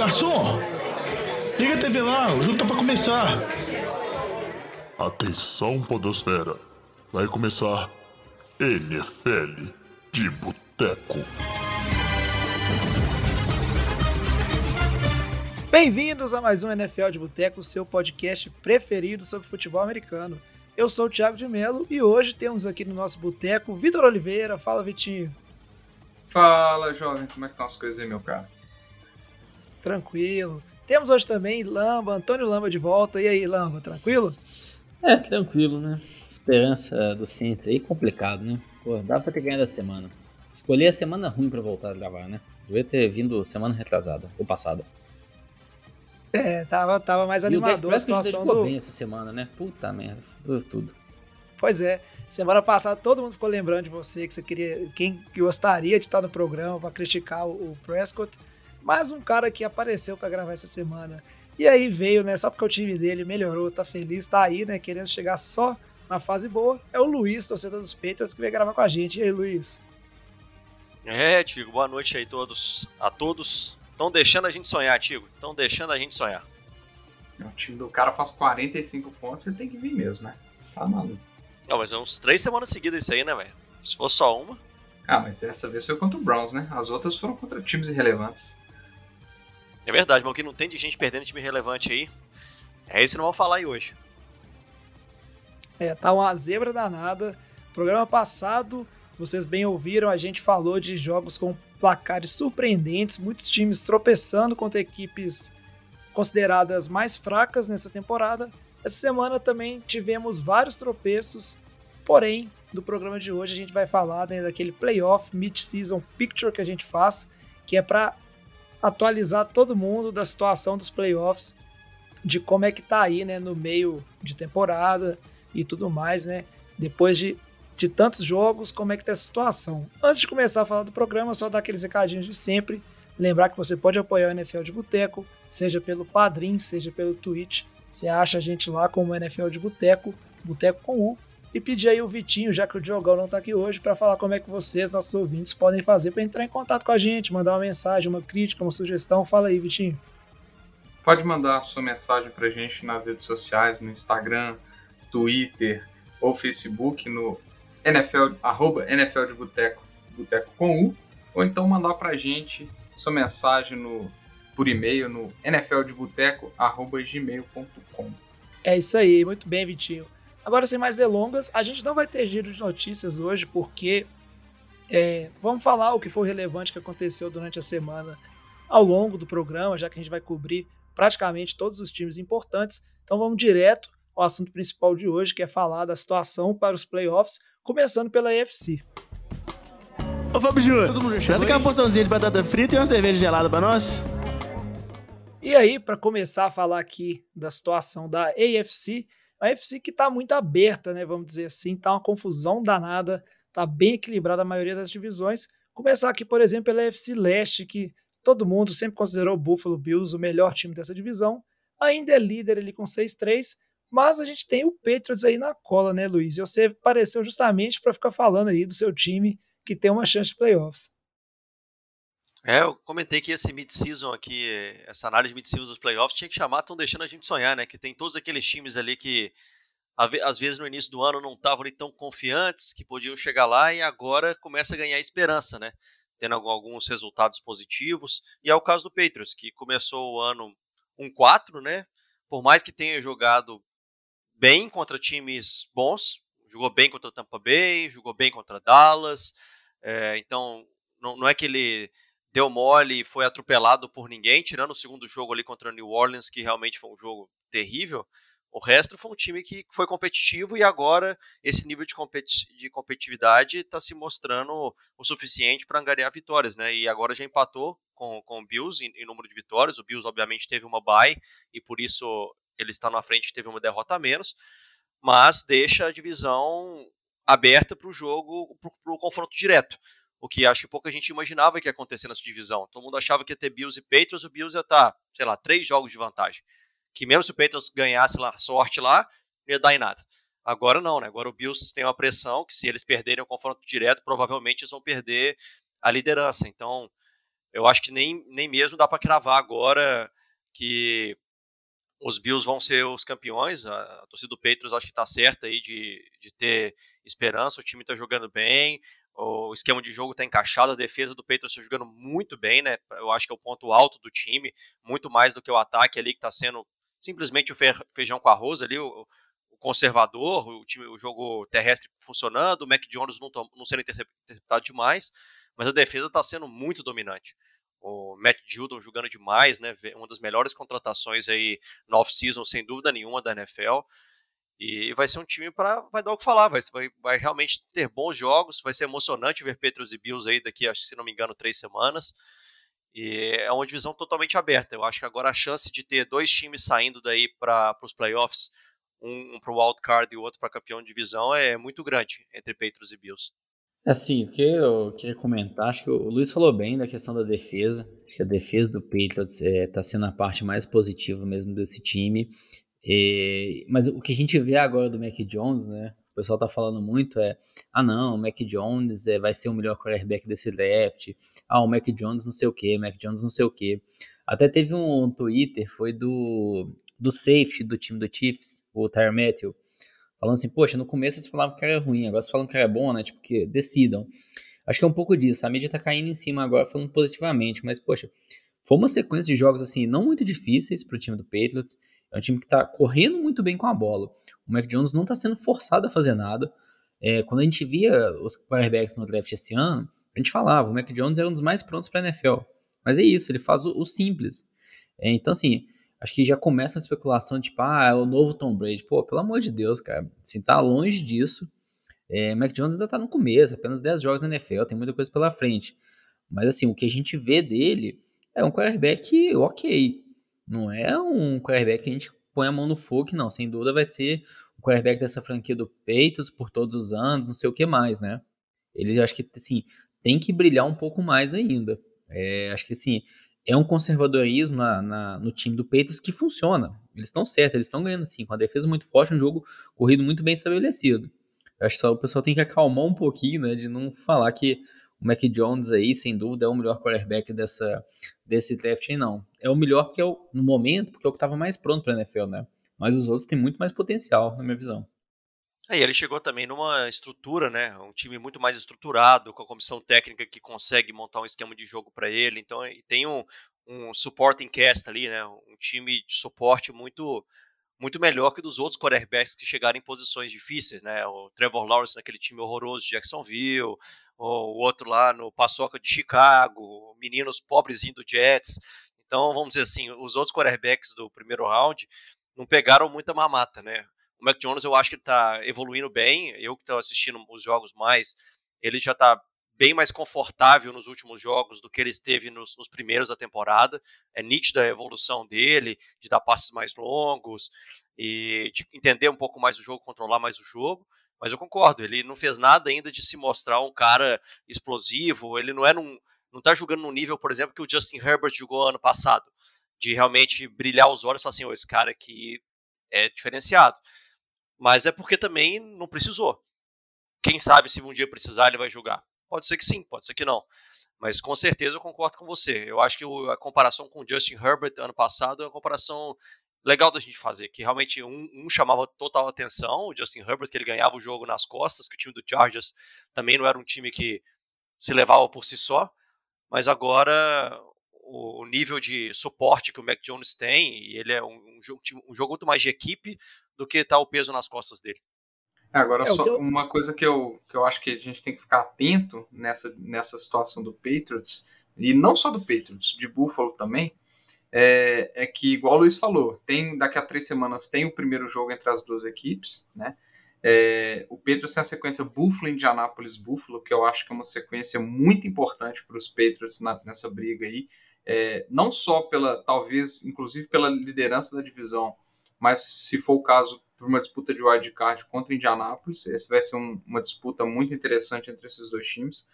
garçom! Liga a TV lá, o jogo tá pra começar. Atenção, Podosfera. Vai começar NFL de Boteco. Bem-vindos a mais um NFL de Boteco, seu podcast preferido sobre futebol americano. Eu sou o Thiago de Melo e hoje temos aqui no nosso boteco Vitor Oliveira. Fala, Vitinho. Fala, jovem. Como é que estão as coisas aí, meu cara? Tranquilo. Temos hoje também Lamba, Antônio Lamba de volta. E aí, Lamba, tranquilo? É, tranquilo, né? Esperança do centro aí, complicado, né? Pô, dá pra ter ganhado a semana. Escolhi a semana ruim pra voltar a gravar, né? Devia ter vindo semana retrasada, ou passada. É, tava, tava mais animador a situação do... bem essa semana, né? Puta merda, tudo. Pois é, semana passada todo mundo ficou lembrando de você, que você queria, quem gostaria de estar no programa para criticar o, o Prescott, mas um cara que apareceu para gravar essa semana. E aí veio, né, só porque o time dele melhorou, tá feliz, tá aí, né, querendo chegar só na fase boa, é o Luiz, torcedor dos Patriots, que veio gravar com a gente. E aí, Luiz? É, Tigo, boa noite aí todos, a todos. Estão deixando a gente sonhar, Tigo. Estão deixando a gente sonhar. O time do cara faz 45 pontos, você tem que vir mesmo, né? Tá maluco. Não, mas é uns três semanas seguidas isso aí, né, velho? Se for só uma. Ah, mas essa vez foi contra o Browns, né? As outras foram contra times irrelevantes. É verdade, mas o que não tem de gente perdendo time relevante aí. É isso que não vamos falar aí hoje. É, tá uma zebra danada. Programa passado, vocês bem ouviram, a gente falou de jogos com placares surpreendentes, muitos times tropeçando contra equipes consideradas mais fracas nessa temporada. Essa semana também tivemos vários tropeços, porém, no programa de hoje a gente vai falar né, daquele playoff mid-season picture que a gente faz, que é para atualizar todo mundo da situação dos playoffs, de como é que tá aí, né, no meio de temporada e tudo mais, né? Depois de, de tantos jogos, como é que tá essa situação? Antes de começar a falar do programa, só dar aqueles recadinhos de sempre. Lembrar que você pode apoiar o NFL de Boteco, seja pelo Padrim, seja pelo Twitch. Você acha a gente lá como NFL de Boteco, Boteco com U. E pedir aí o Vitinho, já que o Diogão não tá aqui hoje, para falar como é que vocês, nossos ouvintes, podem fazer para entrar em contato com a gente, mandar uma mensagem, uma crítica, uma sugestão. Fala aí, Vitinho. Pode mandar a sua mensagem pra gente nas redes sociais, no Instagram, Twitter ou Facebook, no NFL, arroba NFL de Boteco, Boteco com U, ou então mandar pra gente sua mensagem no, por e-mail no nfldeboteco.gmail.com. É isso aí, muito bem, Vitinho. Agora, sem mais delongas, a gente não vai ter giro de notícias hoje, porque é, vamos falar o que foi relevante que aconteceu durante a semana ao longo do programa, já que a gente vai cobrir praticamente todos os times importantes. Então vamos direto ao assunto principal de hoje, que é falar da situação para os playoffs, começando pela AFC. Ô Fábio Júnior, Todo mundo já traz aquela porçãozinha de batata frita e uma cerveja gelada pra nós. E aí, para começar a falar aqui da situação da AFC, a AFC que está muito aberta, né? Vamos dizer assim, tá uma confusão danada, tá bem equilibrada a maioria das divisões. Começar aqui, por exemplo, pela AFC Leste, que todo mundo sempre considerou o Buffalo Bills o melhor time dessa divisão. Ainda é líder ali com 6-3, mas a gente tem o Patriots aí na cola, né, Luiz? E você apareceu justamente para ficar falando aí do seu time que tem uma chance de playoffs. É, eu comentei que esse mid-season aqui, essa análise mid-season dos playoffs, tinha que chamar, estão deixando a gente sonhar, né? Que tem todos aqueles times ali que às vezes no início do ano não estavam ali tão confiantes, que podiam chegar lá e agora começa a ganhar esperança, né? Tendo alguns resultados positivos. E é o caso do Patriots, que começou o ano 1-4, né? Por mais que tenha jogado bem contra times bons, jogou bem contra o Tampa Bay, jogou bem contra Dallas, é, então não, não é que ele deu mole e foi atropelado por ninguém, tirando o segundo jogo ali contra o New Orleans, que realmente foi um jogo terrível. O resto foi um time que foi competitivo e agora esse nível de, competi de competitividade está se mostrando o suficiente para angariar vitórias, né? E agora já empatou com, com o Bills em, em número de vitórias. O Bills, obviamente, teve uma bye e por isso ele está na frente teve uma derrota a menos, mas deixa a divisão aberta para o jogo, para o confronto direto. O que acho que pouca gente imaginava que ia acontecer nessa divisão. Todo mundo achava que ia ter Bills e Patriots, o Bills ia estar, sei lá, três jogos de vantagem. Que mesmo se o Patriots ganhasse lá sorte lá, ia dar em nada. Agora não, né? Agora o Bills tem uma pressão que se eles perderem o confronto direto, provavelmente eles vão perder a liderança. Então, eu acho que nem, nem mesmo dá para cravar agora que os Bills vão ser os campeões. A, a torcida do Patriots acho que está certa aí de, de ter esperança. O time está jogando bem, o esquema de jogo está encaixado, a defesa do Patriots está jogando muito bem, né? Eu acho que é o ponto alto do time, muito mais do que o ataque ali que está sendo simplesmente o feijão com arroz ali, o, conservador, o time, o jogo terrestre funcionando, o Mac Jones não, não sendo interceptado demais, mas a defesa está sendo muito dominante o Matt Judon jogando demais, né? Uma das melhores contratações aí no off-season, sem dúvida nenhuma, da NFL. E vai ser um time para vai dar o que falar, vai, vai, vai, realmente ter bons jogos, vai ser emocionante ver Petros e Bills aí daqui, acho, se não me engano, três semanas. E é uma divisão totalmente aberta. Eu acho que agora a chance de ter dois times saindo daí para os playoffs, um, um para o wild card e o outro para campeão de divisão, é muito grande entre Patriots e Bills. Assim, o que eu queria comentar, acho que o Luiz falou bem da questão da defesa. Acho que a defesa do Patriots está é, sendo a parte mais positiva mesmo desse time. E, mas o que a gente vê agora do Mac Jones, né? O pessoal tá falando muito é, ah não, o Mac Jones é, vai ser o melhor quarterback desse draft. Ah, o Mac Jones não sei o que, Mac Jones não sei o que. Até teve um Twitter, foi do, do safety do time do Chiefs, o Tyre Matthew falando assim, poxa, no começo vocês falavam que era ruim, agora vocês falam que era bom, né? Tipo, que decidam. Acho que é um pouco disso. A mídia tá caindo em cima agora falando positivamente, mas, poxa, foi uma sequência de jogos, assim, não muito difíceis pro time do Patriots. É um time que tá correndo muito bem com a bola. O Mac Jones não tá sendo forçado a fazer nada. É, quando a gente via os quarterbacks no draft esse ano, a gente falava, o Mac Jones era um dos mais prontos pra NFL. Mas é isso, ele faz o, o simples. É, então, assim, acho que já começa a especulação, tipo, ah, é o novo Tom Brady. Pô, pelo amor de Deus, cara, assim, tá longe disso. É, Mac Jones ainda tá no começo, apenas 10 jogos na NFL, tem muita coisa pela frente. Mas, assim, o que a gente vê dele é um quarterback ok. Não é um quarterback que a gente põe a mão no fogo, não. Sem dúvida vai ser o quarterback dessa franquia do Peitos por todos os anos, não sei o que mais, né? Ele, acho que, assim, tem que brilhar um pouco mais ainda. É, acho que, assim, é um conservadorismo na, na, no time do Peitos que funciona. Eles estão certos, eles estão ganhando sim, com a defesa muito forte, um jogo corrido muito bem estabelecido. Acho que só o pessoal tem que acalmar um pouquinho, né, de não falar que o Mac Jones aí, sem dúvida, é o melhor quarterback dessa, desse draft aí, não. É o melhor é o, no momento, porque é o que estava mais pronto para NFL, né? Mas os outros têm muito mais potencial, na minha visão. É, e ele chegou também numa estrutura, né? Um time muito mais estruturado, com a comissão técnica que consegue montar um esquema de jogo para ele. Então, tem um, um supporting cast ali, né? Um time de suporte muito muito melhor que dos outros quarterbacks que chegaram em posições difíceis, né? O Trevor Lawrence naquele time horroroso de Jacksonville, o outro lá no Paçoca de Chicago, meninos pobrezinhos do Jets. Então, vamos dizer assim, os outros quarterbacks do primeiro round não pegaram muita mamata, né? O Mac Jones eu acho que ele está evoluindo bem. Eu que estou assistindo os jogos mais, ele já está bem mais confortável nos últimos jogos do que ele esteve nos, nos, primeiros da temporada. É nítida a evolução dele, de dar passes mais longos e de entender um pouco mais o jogo, controlar mais o jogo. Mas eu concordo, ele não fez nada ainda de se mostrar um cara explosivo. Ele não é num, não está jogando no nível, por exemplo, que o Justin Herbert jogou ano passado, de realmente brilhar os olhos e falar assim, oh, esse cara aqui é diferenciado mas é porque também não precisou. Quem sabe se um dia precisar ele vai jogar? Pode ser que sim, pode ser que não. Mas com certeza eu concordo com você. Eu acho que a comparação com o Justin Herbert ano passado é uma comparação legal da gente fazer, que realmente um, um, chamava total atenção, o Justin Herbert, que ele ganhava o jogo nas costas, que o time do Chargers também não era um time que se levava por si só, mas agora o, nível de suporte que o Mac Jones tem, e ele é um, um, jogo, um jogo muito mais de equipe do que tá o peso nas costas dele. É, agora, é, só eu... uma coisa que eu, que eu acho que a gente tem que ficar atento nessa, nessa situação do Patriots, e não só do Patriots, de Buffalo também, é, é que, igual o Luiz falou, tem daqui a três semanas tem o primeiro jogo entre as duas equipes, né? É, o Patriots tem a sequência Buffalo, Indianapolis, Buffalo, que eu acho que é uma sequência muito importante para os Patriots na, nessa briga aí. É, não só pela, talvez, inclusive pela liderança da divisão, mas se for o caso, por uma disputa de wildcard contra Indianápolis, esse vai ser um, uma disputa muito interessante entre esses dois times.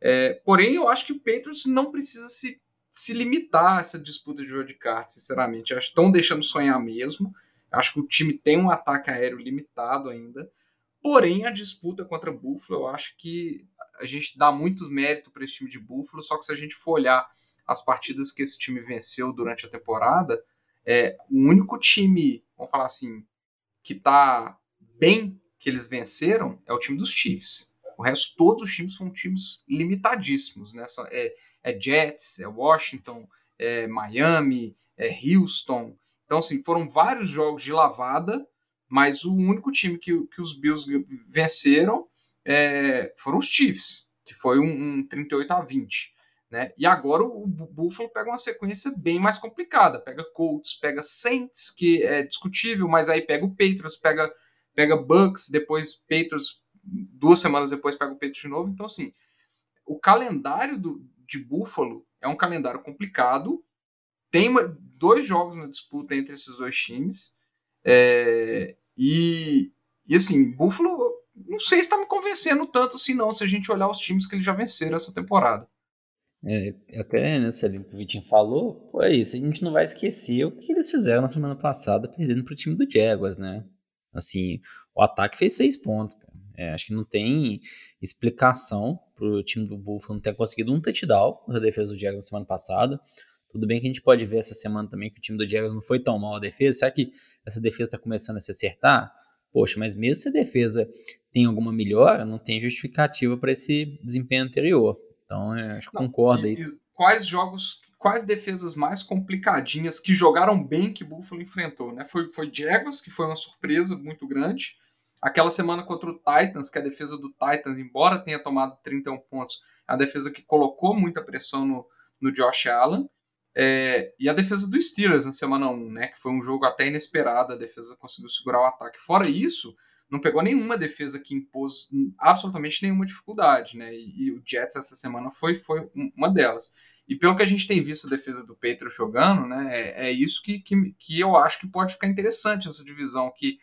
É, porém, eu acho que o Patriots não precisa se, se limitar a essa disputa de wildcard, sinceramente. Acho que estão deixando sonhar mesmo. Acho que o time tem um ataque aéreo limitado ainda. Porém, a disputa contra Buffalo, eu acho que a gente dá muitos méritos para esse time de Buffalo, só que se a gente for olhar as partidas que esse time venceu durante a temporada, é, o único time, vamos falar assim, que está bem que eles venceram é o time dos Chiefs. O resto, todos os times são times limitadíssimos, né? É, é Jets, é Washington, é Miami, é Houston. Então, assim, foram vários jogos de lavada, mas o único time que, que os Bills venceram é, foram os Chiefs, que foi um, um 38 a 20. Né? E agora o Buffalo pega uma sequência bem mais complicada. Pega Colts, pega Saints, que é discutível, mas aí pega o Patriots, pega, pega Bucks, depois Patriots, duas semanas depois pega o Patriots de novo. Então, assim, o calendário do, de Buffalo é um calendário complicado. Tem uma, dois jogos na disputa entre esses dois times. É, e, e assim, Buffalo, não sei se está me convencendo tanto assim, não, se a gente olhar os times que eles já venceram essa temporada. É, até nessa linha que o Vitinho falou, pô, é isso, a gente não vai esquecer o que eles fizeram na semana passada, perdendo pro time do Jaguars, né? Assim, o ataque fez seis pontos, cara. É, acho que não tem explicação pro time do Buffalo não ter conseguido um touchdown na defesa do Jaguars na semana passada. Tudo bem que a gente pode ver essa semana também que o time do Jaguars não foi tão mal a defesa. Será que essa defesa está começando a se acertar? Poxa, mas mesmo se a defesa tem alguma melhora, não tem justificativa para esse desempenho anterior. Então, é, acho que concordo aí. quais jogos, quais defesas mais complicadinhas que jogaram bem que Buffalo enfrentou, né? Foi, foi Jaguars, que foi uma surpresa muito grande. Aquela semana contra o Titans, que a defesa do Titans, embora tenha tomado 31 pontos, é a defesa que colocou muita pressão no, no Josh Allen. É, e a defesa do Steelers na semana 1, né? Que foi um jogo até inesperado, a defesa conseguiu segurar o ataque. Fora isso, não pegou nenhuma defesa que impôs absolutamente nenhuma dificuldade, né? E, e, o Jets essa semana foi, foi uma delas. E pelo que a gente tem visto a defesa do Patriots jogando, né? É, é isso que, que, que eu acho que pode ficar interessante essa divisão, que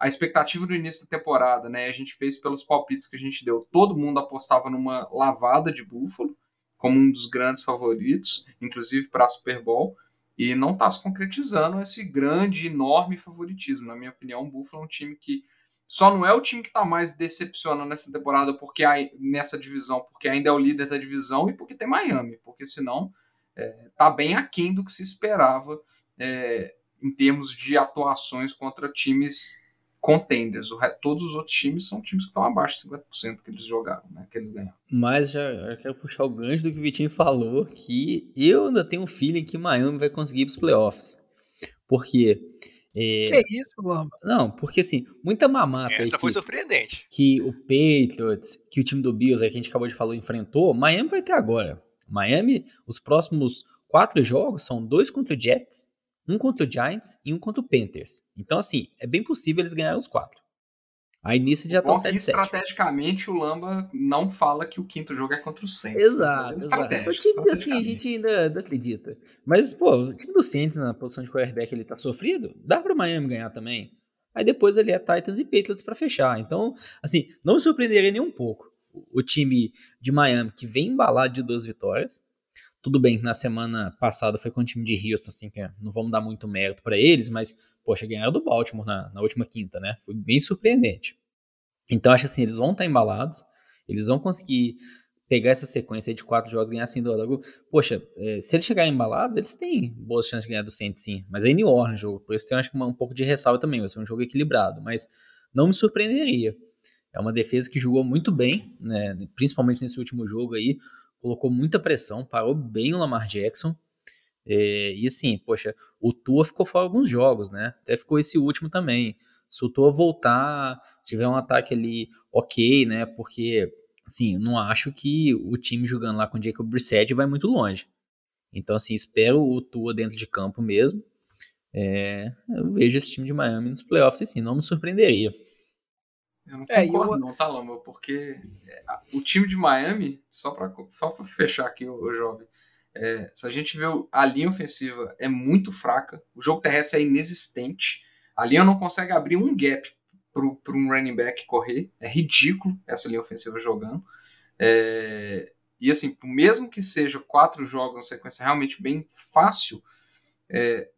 a expectativa do início da temporada, né? A gente fez pelos palpites que a gente deu, todo mundo apostava numa lavada de Buffalo como um dos grandes favoritos, inclusive para a Super Bowl e não está se concretizando esse grande, enorme favoritismo. Na minha opinião, o Buffalo é um time que só não é o time que está mais decepcionando nessa temporada porque nessa divisão, porque ainda é o líder da divisão e porque tem Miami, porque senão é, tá bem aquém do que se esperava é, em termos de atuações contra times contenders. todos os outros times são times que estão abaixo de 50% que eles jogaram, né, que eles ganharam. Mas já, já, quero puxar o gancho do que o Vitinho falou, que eu ainda tenho um feeling que Miami vai conseguir ir para os playoffs. Porque é... Que isso, Lamba? Não, porque assim, muita mamata. Essa foi que, surpreendente. Que o Patriots, que o time do Bills, aí que a gente acabou de falar, enfrentou, Miami vai ter agora. Miami, os próximos quatro jogos são dois contra o Jets, um contra o Giants e um contra o Panthers. Então, assim, é bem possível eles ganharem os quatro. Aí nisso já tá 7 estrategicamente o Lamba não fala que o quinto jogo é contra o Saints. Exato, exato. Porque assim a gente ainda, ainda, acredita. Mas, pô, o time do Saints na posição de quarterback ele tá sofrido, dá pra Miami ganhar também. Aí depois ali é Titans e Patriots para fechar. Então, assim, não me surpreenderia nem um pouco. O time de Miami que vem embalado de duas vitórias. Tudo bem na semana passada foi com o time de Houston, assim, que não vamos dar muito mérito para eles, mas poxa, ganharam do Baltimore na, na última quinta, né? Foi bem surpreendente. Então, acho assim, eles vão estar embalados, eles vão conseguir pegar essa sequência de quatro jogos ganhar assim do logo. Poxa, é, se eles chegarem embalados, eles têm boas chances de ganhar do Saints, sim. Mas é New Orleans o jogo, por isso tem acho que um pouco de ressalva também, vai ser um jogo equilibrado, mas não me surpreenderia. É uma defesa que jogou muito bem, né, principalmente nesse último jogo aí, colocou muita pressão, parou bem o Lamar Jackson, é, e assim, poxa, o Tua ficou fora alguns jogos, né? Até ficou esse último também. Se o Tua voltar, tiver um ataque ali ok, né? Porque, assim, não acho que o time jogando lá com o Jacob Brissett vai muito longe. Então, assim, espero o Tua dentro de campo mesmo. É, eu vejo esse time de Miami nos playoffs, assim, não me surpreenderia. Eu não é, concordo, eu... não, tá, Lamba? Porque é, o time de Miami, só para só fechar aqui o, o jovem, é, se a gente vê a linha ofensiva é muito fraca, o jogo terrestre é inexistente, a linha não consegue abrir um gap para um running back correr, é ridículo essa linha ofensiva jogando. É, e assim, mesmo que seja quatro jogos na sequência realmente bem fácil, é,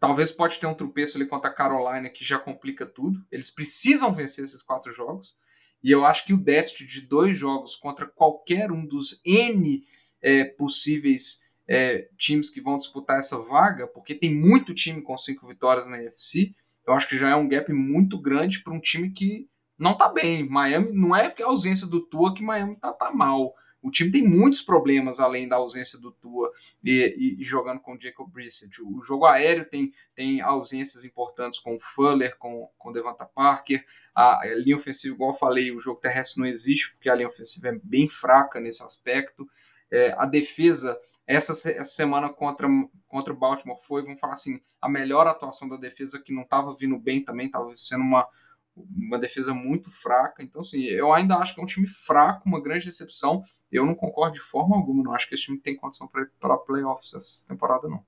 talvez pode ter um tropeço ali contra a Carolina que já complica tudo. Eles precisam vencer esses quatro jogos. E eu acho que o déficit de dois jogos contra qualquer um dos N é, possíveis é, times que vão disputar essa vaga, porque tem muito time com cinco vitórias na NFC. Eu acho que já é um gap muito grande para um time que não tá bem. Miami não é porque a ausência do Tua que Miami tá, tá mal. O time tem muitos problemas além da ausência do Tua e, e, jogando com o Jacob Brissett. O jogo aéreo tem, tem ausências importantes com o Fuller, com, com o Devonta Parker. A, a linha ofensiva, igual eu falei, o jogo terrestre não existe porque a linha ofensiva é bem fraca nesse aspecto. É, a defesa, essa, essa, semana contra, contra o Baltimore foi, vamos falar assim, a melhor atuação da defesa que não estava vindo bem também, estava sendo uma, uma defesa muito fraca. Então, assim, eu ainda acho que é um time fraco, uma grande decepção. Eu não concordo de forma alguma, não acho que esse time tem condição para playoffs essa temporada, não.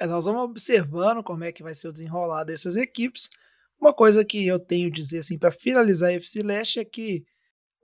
É, nós vamos observando como é que vai ser o desenrolar dessas equipes. Uma coisa que eu tenho a dizer assim para finalizar a FC Leste é que,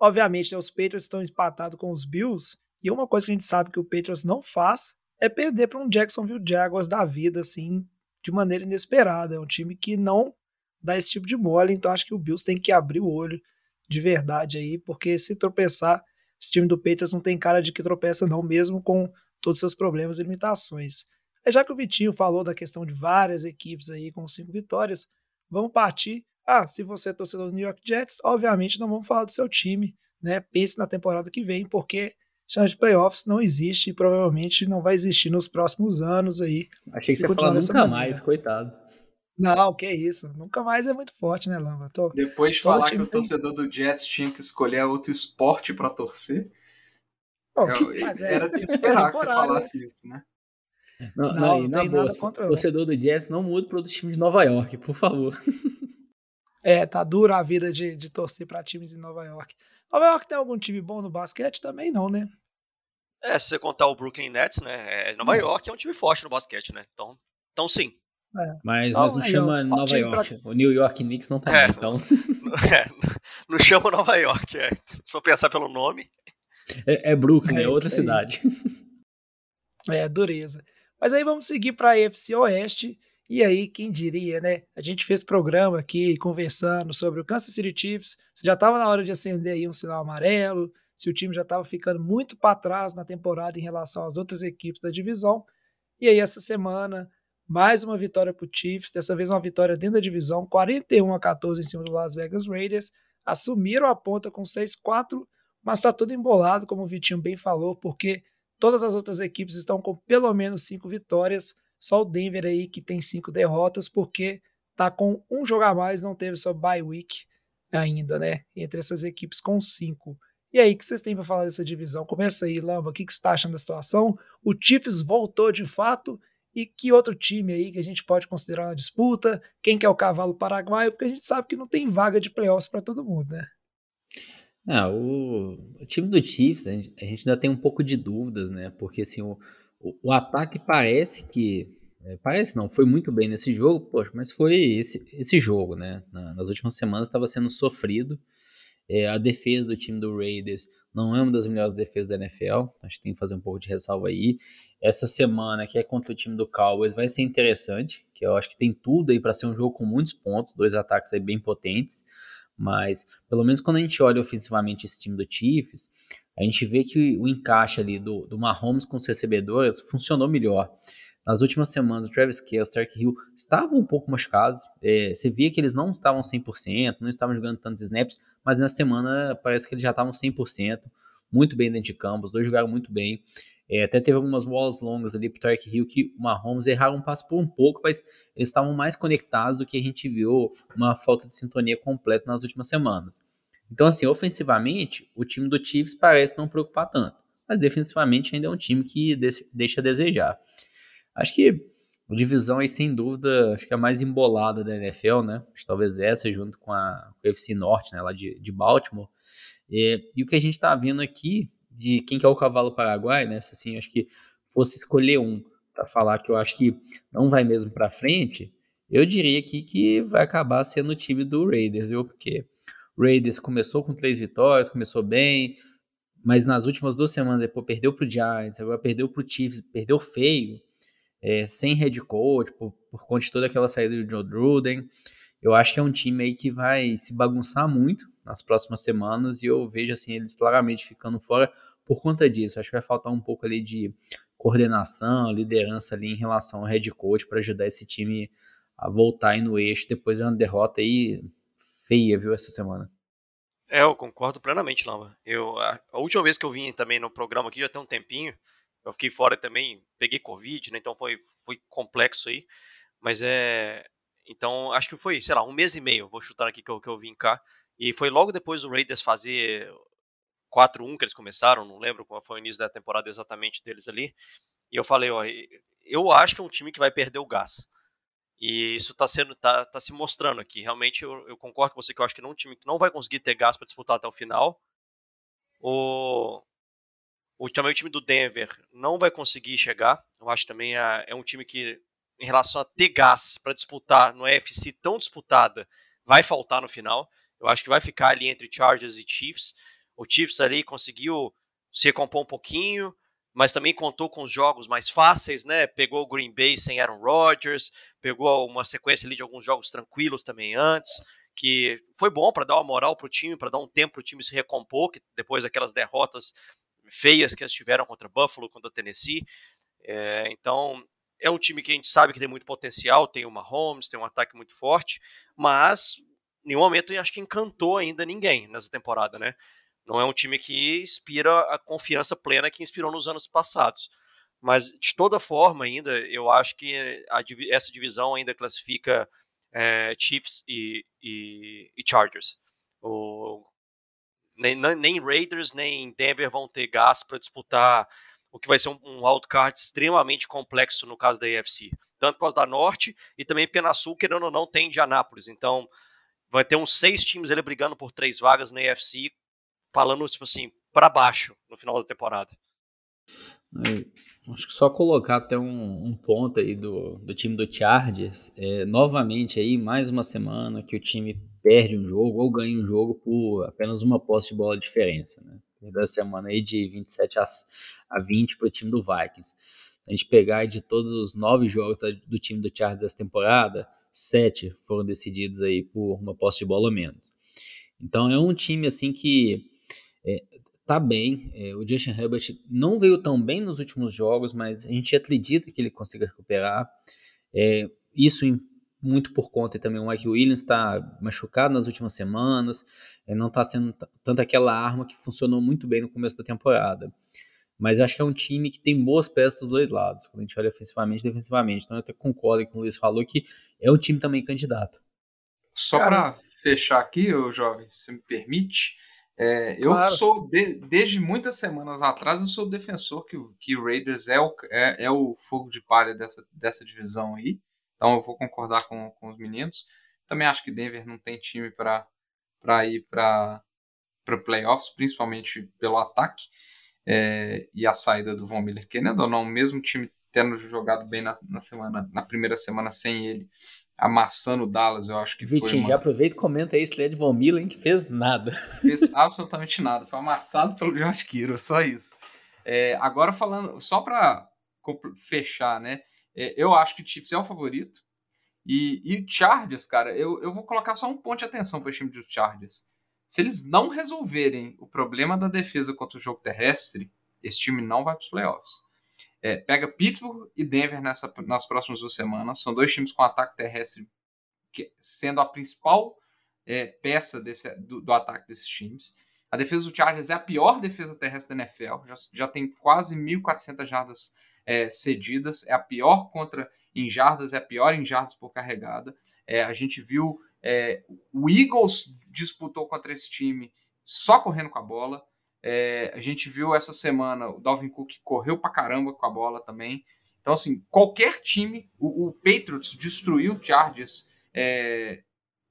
obviamente, né, os Patriots estão empatados com os Bills, e uma coisa que a gente sabe que o Patriots não faz é perder para um Jacksonville Jaguars da vida, assim, de maneira inesperada. É um time que não dá esse tipo de mole, então acho que o Bills tem que abrir o olho de verdade aí, porque se tropeçar, esse time do Patriots não tem cara de que tropeça não, mesmo com todos os seus problemas e limitações. É já que o Vitinho falou da questão de várias equipes aí com cinco vitórias, vamos partir. Ah, se você é torcedor do New York Jets, obviamente não vamos falar do seu time, né? Pense na temporada que vem, porque chance de playoffs não existe e provavelmente não vai existir nos próximos anos aí. Achei que você ia falar nunca mais, coitado. Não, que isso. Nunca mais é muito forte, né, Lamba? Tô... Depois de falar que o torcedor do Jets tinha que escolher outro esporte para torcer, Bom, que... é, era de se esperar que você falasse isso, né? Não, não, não, na boa, contra... torcedor do Jets não muda para o time de Nova York, por favor. É, tá dura a vida de, de torcer para times em Nova York. Nova York tem algum time bom no basquete? Também não, né? É, se você contar o Brooklyn Nets, né? É, Nova hum. York é um time forte no basquete, né? Então, então sim. É. Mas, então, mas não chama Nova York. Pra... O New York Knicks não tá é, bem, então. É, não chama Nova York, é. Se for pensar pelo nome. É, é Brooklyn, é, é outra cidade. É, dureza. Mas aí vamos seguir para a EFC Oeste. E aí, quem diria, né? A gente fez programa aqui conversando sobre o Kansas City Chiefs. Se já estava na hora de acender aí um sinal amarelo, se o time já estava ficando muito para trás na temporada em relação às outras equipes da divisão. E aí, essa semana, mais uma vitória para o Chiefs, dessa vez uma vitória dentro da divisão, 41 a 14 em cima do Las Vegas Raiders. Assumiram a ponta com 6-4, mas está tudo embolado, como o Vitinho bem falou, porque todas as outras equipes estão com pelo menos cinco vitórias só o Denver aí que tem cinco derrotas, porque tá com um jogo a mais, não teve só bye week ainda, né? Entre essas equipes com cinco. E aí, o que vocês têm para falar dessa divisão? Começa aí, Lamba, o que, que você está achando da situação? O Chiefs voltou de fato e que outro time aí que a gente pode considerar na disputa? Quem que é o cavalo paraguaio? Porque a gente sabe que não tem vaga de playoffs para todo mundo, né? O, o, time do Chiefs, a gente, a gente, ainda tem um pouco de dúvidas, né? Porque assim, o, o, o ataque parece que. É, parece não, foi muito bem nesse jogo, poxa, mas foi esse, esse jogo, né? Na, nas últimas semanas estava sendo sofrido. É, a defesa do time do Raiders não é uma das melhores defesas da NFL, a gente tem que fazer um pouco de ressalva aí. Essa semana, que é contra o time do Cowboys, vai ser interessante, que eu acho que tem tudo aí para ser um jogo com muitos pontos, dois ataques aí bem potentes. Mas, pelo menos quando a gente olha ofensivamente esse time do Chiefs, a gente vê que o encaixe ali do, do Mahomes com os recebedores funcionou melhor. Nas últimas semanas, o Travis Kelce, Tark Hill estavam um pouco machucados. É, você via que eles não estavam 100%, não estavam jogando tantos snaps, mas na semana parece que eles já estavam 100%, muito bem dentro de campo, os dois jogaram muito bem. É, até teve algumas bolas longas ali pro Tark Hill que o Mahomes erraram um passo por um pouco, mas eles estavam mais conectados do que a gente viu uma falta de sintonia completa nas últimas semanas. Então, assim, ofensivamente, o time do Chiefs parece não preocupar tanto, mas defensivamente ainda é um time que deixa a desejar. Acho que a divisão aí, sem dúvida, acho que é a mais embolada da NFL, né? Talvez essa, junto com a, UFC Norte, né, lá de, de Baltimore. E, e o que a gente está vendo aqui, de quem que é o cavalo paraguai, né? Assim, acho que fosse escolher um para falar que eu acho que não vai mesmo para frente, eu diria aqui que vai acabar sendo o time do Raiders, viu? Porque Raiders começou com três vitórias, começou bem, mas nas últimas duas semanas depois perdeu pro Giants, agora perdeu pro Chiefs, perdeu feio, é, sem head coach, por, por conta de toda aquela saída do Joe Druden. Eu acho que é um time aí que vai se bagunçar muito nas próximas semanas e eu vejo assim eles claramente ficando fora por conta disso. Acho que vai faltar um pouco ali de coordenação, liderança ali em relação ao head coach para ajudar esse time a voltar aí no eixo depois de uma derrota aí feia, viu, essa semana. É, eu concordo plenamente, Lama. Eu, a, a, última vez que eu vim também no programa aqui, já tem um tempinho, eu fiquei fora também, peguei Covid, né, então foi, foi complexo aí, mas é, então acho que foi, sei lá, um mês e meio, vou chutar aqui que eu, que eu vim cá, e foi logo depois do Raiders fazer 4-1 que eles começaram, não lembro qual foi o início da temporada exatamente deles ali, e eu falei, ó, eu acho que é um time que vai perder o gás. E isso está sendo, tá, tá se mostrando aqui. Realmente eu, eu, concordo com você que eu acho que não é um time que não vai conseguir ter gás para disputar até o final. O, o também o time do Denver não vai conseguir chegar. Eu acho também é, é um time que em relação a ter gás para disputar no EFC tão disputada, vai faltar no final. Eu acho que vai ficar ali entre Chargers e Chiefs. O Chiefs ali conseguiu se recompor um pouquinho, mas também contou com os jogos mais fáceis, né? Pegou o Green Bay sem Aaron Rodgers, pegou uma sequência ali de alguns jogos tranquilos também antes, que foi bom para dar uma moral para o time, para dar um tempo para o time se recompor, que depois daquelas derrotas feias que eles tiveram contra Buffalo, contra Tennessee. É, então, é um time que a gente sabe que tem muito potencial, tem uma Holmes, tem um ataque muito forte, mas em nenhum momento eu acho que encantou ainda ninguém nessa temporada, né? Não é um time que inspira a confiança plena que inspirou nos anos passados. Mas, de toda forma, ainda, eu acho que a, essa divisão ainda classifica é, Chiefs e, e, e Chargers. O, nem, nem, Raiders nem Denver vão ter gás para disputar o que vai ser um, um wildcard extremamente complexo no caso da AFC. Tanto por causa da Norte e também porque na Sul, querendo ou não, tem Indianápolis. Então, vai ter uns seis times ali brigando por três vagas na AFC falando, tipo assim, para baixo no final da temporada. É, acho que só colocar até um, um, ponto aí do, do time do Chargers. É, novamente aí, mais uma semana que o time perde um jogo ou ganha um jogo por apenas uma posse de bola de diferença. Né? Da semana aí de 27 a, a 20 para o time do Vikings. A gente pegar de todos os nove jogos do time do Chargers dessa temporada, sete foram decididos aí por uma posse de bola menos. Então é um time assim que tá bem. É, o Justin Herbert não veio tão bem nos últimos jogos, mas a gente acredita que ele consiga recuperar. É, isso em, muito por conta e também o Mike Williams está machucado nas últimas semanas, é, não está sendo tanto aquela arma que funcionou muito bem no começo da temporada. Mas acho que é um time que tem boas peças dos dois lados, quando a gente olha ofensivamente e defensivamente. Então eu até concordo com o Luiz falou que é um time também candidato. Só para fechar aqui, ô jovem, se me permite, é, eu claro. sou, de, desde muitas semanas atrás, eu sou defensor que, que o Raiders é o, é, é o fogo de palha dessa, dessa divisão aí. Então eu vou concordar com, com os meninos. Também acho que Denver não tem time para ir para playoffs, principalmente pelo ataque é, e a saída do Von Miller. Querendo ou não, mesmo time tendo jogado bem na, na, semana, na primeira semana sem ele, amassando o Dallas, eu acho que Vitinho, foi. Uma... já aproveita e comenta aí esse Led Von Miller, que fez nada. Fez absolutamente nada. Foi amassado pelo George Kiro, só isso. É, agora falando, só para fechar, né? É, eu acho que o Chiefs é o favorito. E, e o Chargers, cara, eu, eu vou colocar só um ponto de atenção para o time dos Chargers. Se eles não resolverem o problema da defesa contra o jogo terrestre, esse time não vai para os playoffs. É, pega Pittsburgh e Denver nessa, nas próximas duas semanas. São dois times com ataque terrestre que, sendo a principal é, peça desse, do, do, ataque desses times. A defesa do Chargers é a pior defesa terrestre da NFL. Já, já tem quase 1.400 jardas é, cedidas. É a pior contra em jardas, é a pior em jardas por carregada. É, a gente viu é, o Eagles disputou contra esse time só correndo com a bola. É, a gente viu essa semana o Dalvin Cook correu pra caramba com a bola também. Então, assim, qualquer time, o, o Patriots destruiu o Chargers é,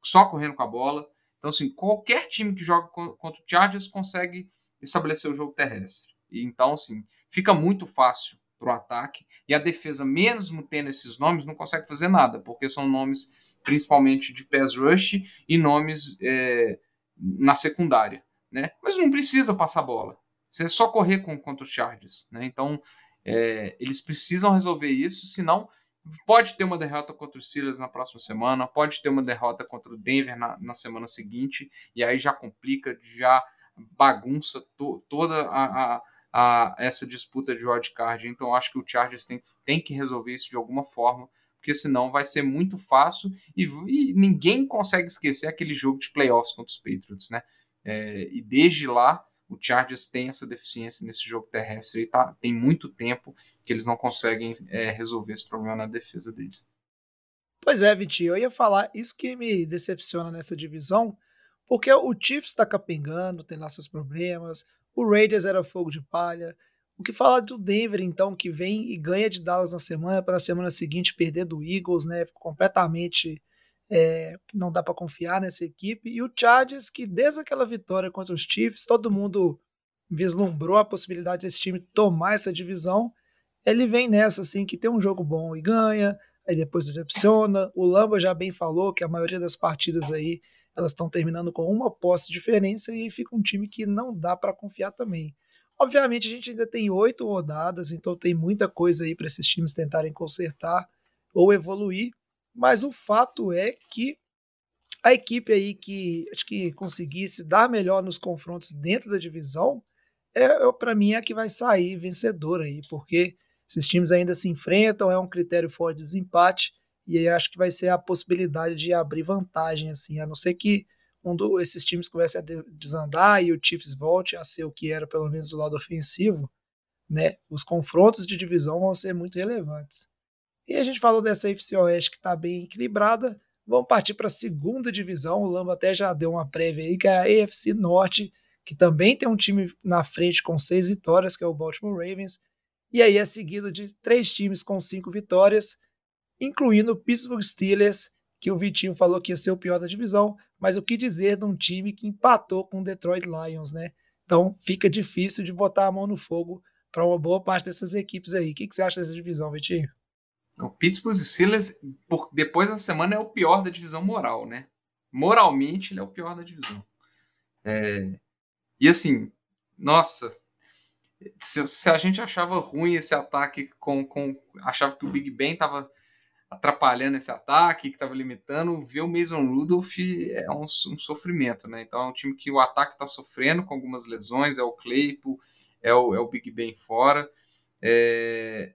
só correndo com a bola. Então, assim, qualquer time que joga contra o Chargers consegue estabelecer o jogo terrestre. E, então, assim, fica muito fácil para o ataque. E a defesa, mesmo tendo esses nomes, não consegue fazer nada, porque são nomes principalmente de pass rush e nomes é, na secundária né? Mas não precisa passar bola. Você é só correr com, contra os Chargers, né? Então, é, eles precisam resolver isso, senão pode ter uma derrota contra os Steelers na próxima semana, pode ter uma derrota contra o Denver na, na semana seguinte, e aí já complica, já bagunça to, toda a, a, a essa disputa de wildcard. Então acho que o Chargers tem, tem que resolver isso de alguma forma, porque senão vai ser muito fácil e, e ninguém consegue esquecer aquele jogo de playoffs contra os Patriots, né? É, e desde lá o Chargers tem essa deficiência nesse jogo terrestre e tá, tem muito tempo que eles não conseguem é, resolver esse problema na defesa deles. Pois é, Vitinho, eu ia falar isso que me decepciona nessa divisão, porque o Chiefs está capengando, tem lá seus problemas, o Raiders era fogo de palha. O que falar do Denver, então, que vem e ganha de Dallas na semana, para a semana seguinte perder do Eagles, né? Completamente é, não dá para confiar nessa equipe. E o Chargers, que desde aquela vitória contra os Chiefs, todo mundo vislumbrou a possibilidade desse time tomar essa divisão. Ele vem nessa, assim, que tem um jogo bom e ganha, aí depois decepciona. O Lamba já bem falou que a maioria das partidas aí elas estão terminando com uma posse de diferença e fica um time que não dá para confiar também. Obviamente a gente ainda tem oito rodadas, então tem muita coisa aí para esses times tentarem consertar ou evoluir, mas o fato é que a equipe aí que acho que conseguisse dar melhor nos confrontos dentro da divisão é, é para mim é a que vai sair vencedora aí, porque esses times ainda se enfrentam, é um critério forte de desempate e aí acho que vai ser a possibilidade de abrir vantagem, assim, a não ser que um desses times comece a desandar e o Chiefs volte a ser o que era, pelo menos do lado ofensivo, né? Os confrontos de divisão vão ser muito relevantes. E a gente falou dessa FC Oeste que está bem equilibrada. Vamos partir para a segunda divisão. O Lamba até já deu uma prévia aí, que é a AFC Norte, que também tem um time na frente com seis vitórias, que é o Baltimore Ravens. E aí é seguido de três times com cinco vitórias incluindo o Pittsburgh Steelers, que o Vitinho falou que ia ser o pior da divisão, mas o que dizer de um time que empatou com o Detroit Lions, né? Então fica difícil de botar a mão no fogo para uma boa parte dessas equipes aí. O que, que você acha dessa divisão, Vitinho? O Pittsburgh Steelers, por, depois da semana, é o pior da divisão moral, né? Moralmente, ele é o pior da divisão. É... E assim, nossa, se, se, a gente achava ruim esse ataque com, com achava que o Big Ben estava atrapalhando esse ataque, que estava limitando, ver o Mason Rudolph é um, um, sofrimento, né? Então é um time que o ataque está sofrendo com algumas lesões, é o Claypool, é o, é o Big Ben fora. É...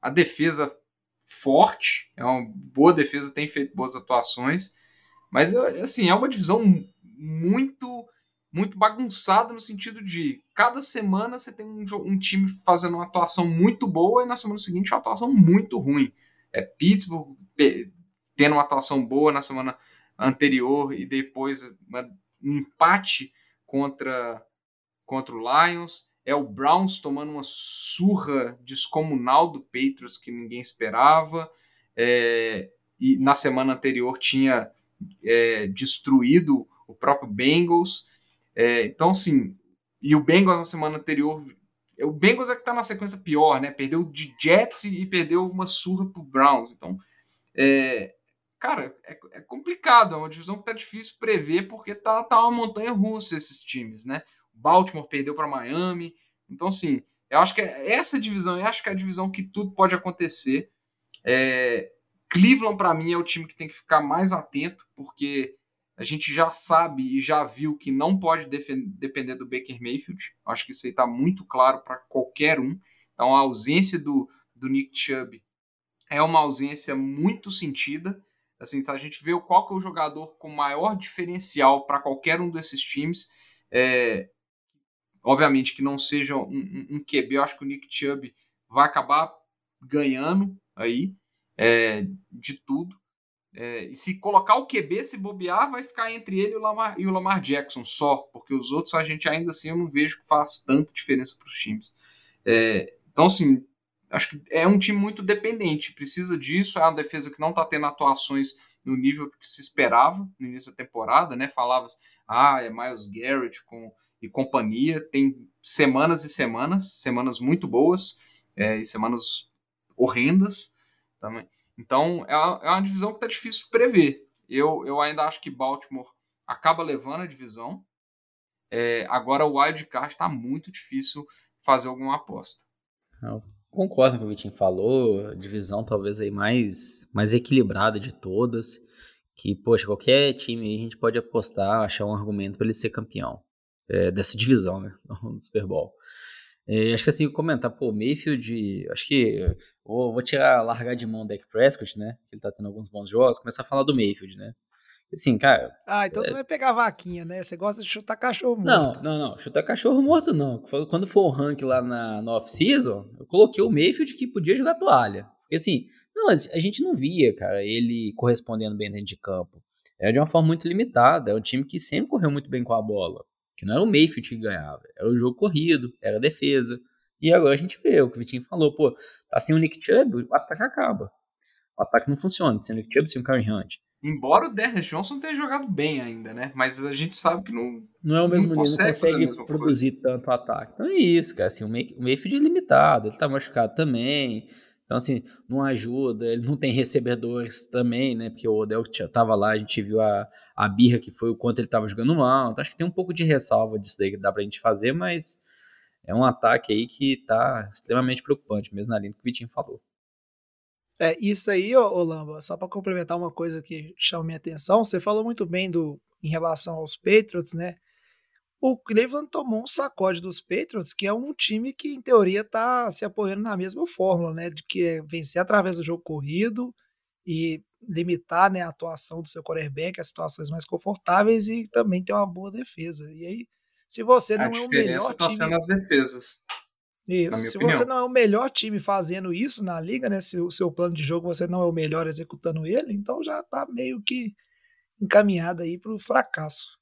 A defesa forte, é uma boa defesa, tem feito boas atuações, mas assim, é uma divisão muito muito bagunçada no sentido de cada semana você tem um, um time fazendo uma atuação muito boa e na semana seguinte uma atuação muito ruim é, Pittsburgh tendo uma atuação boa na semana anterior e depois uma, um empate contra, contra o Lions. É o Browns tomando uma surra descomunal do Patriots que ninguém esperava. É, e na semana anterior tinha é, destruído o próprio Bengals. É, então, assim, e o Bengals na semana anterior o Bengals é que tá na sequência pior, né? Perdeu de Jets e perdeu uma surra pro Browns. Então, é, cara, é, é, complicado. É uma divisão que tá difícil prever porque tá, tá uma montanha russa esses times, né? Baltimore perdeu para Miami. Então, assim, eu acho que é essa divisão, eu acho que é a divisão que tudo pode acontecer. É, Cleveland, para mim, é o time que tem que ficar mais atento, porque a gente já sabe e já viu que não pode depender do Baker Mayfield. Acho que isso aí está muito claro para qualquer um. Então a ausência do, do Nick Chubb é uma ausência muito sentida. Assim, se a gente vê qual que é o jogador com maior diferencial para qualquer um desses times, é, obviamente que não seja um, um, um, QB, eu acho que o Nick Chubb vai acabar ganhando aí é, de tudo. É, e se colocar o QB, se bobear, vai ficar entre ele e o, Lamar, e o Lamar Jackson só, porque os outros a gente ainda assim eu não vejo que faz tanta diferença para os times. É, então, assim, acho que é um time muito dependente, precisa disso. É uma defesa que não está tendo atuações no nível que se esperava no início da temporada, né? Falava, ah, é Miles Garrett com, e companhia. Tem semanas e semanas, semanas muito boas é, e semanas horrendas também. Então é uma, é uma divisão que está difícil prever. Eu, eu ainda acho que Baltimore acaba levando a divisão. É, agora o wild card está muito difícil fazer alguma aposta. Eu concordo com o que o Vitinho falou. Divisão talvez aí mais, mais equilibrada de todas. Que, poxa, qualquer time a gente pode apostar, achar um argumento para ele ser campeão é, dessa divisão, né? Do Super Bowl. É, acho que assim, comentar, pô, Mayfield, acho que vou, vou tirar, largar de mão o Dak Prescott, né? Ele tá tendo alguns bons jogos, começar a falar do Mayfield, né? Assim, cara. Ah, então é... você vai pegar a vaquinha, né? Você gosta de chutar cachorro morto. Não, não, não. Chutar cachorro morto, não. Quando for o rank lá na, no off-season, eu coloquei o Mayfield que podia jogar toalha. Porque assim, não, a gente não via, cara, ele correspondendo bem dentro de campo. Era de uma forma muito limitada. É um time que sempre correu muito bem com a bola. Que não era o Mayfield que ganhava. Era o jogo corrido, era a defesa. E agora a gente vê o que o Vitinho falou, pô, tá sem o Nick Chubb, o ataque acaba. O ataque não funciona, sem o Nick Chubb, sem o Karen Hunt. Embora o Derrick Johnson tenha jogado bem ainda, né? Mas a gente sabe que não. Não é o mesmo nível, não consegue produzir coisa. tanto ataque. Então é isso, cara. Assim, o Mayfield é limitado, ele tá machucado também. Então, assim, não ajuda, ele não tem recebedores também, né? Porque o Odell tava lá, a gente viu a, a birra que foi o quanto ele tava jogando mal. Então, acho que tem um pouco de ressalva disso daí que dá pra gente fazer, mas é um ataque aí que tá extremamente preocupante, mesmo na linha que o Vitinho falou. É, isso aí, ô, ô Lamba, só para complementar uma coisa que chama minha atenção, você falou muito bem do em relação aos Patriots, né? O Cleveland tomou um sacode dos Patriots, que é um time que, em teoria, está se apoiando na mesma fórmula, né? De que é vencer através do jogo corrido e limitar né, a atuação do seu quarterback a situações mais confortáveis e também ter uma boa defesa. E aí, se você não é o melhor tá time... sendo as defesas. Isso. Se opinião. você não é o melhor time fazendo isso na liga, né? Se o seu plano de jogo você não é o melhor executando ele, então já tá meio que encaminhado aí para o fracasso.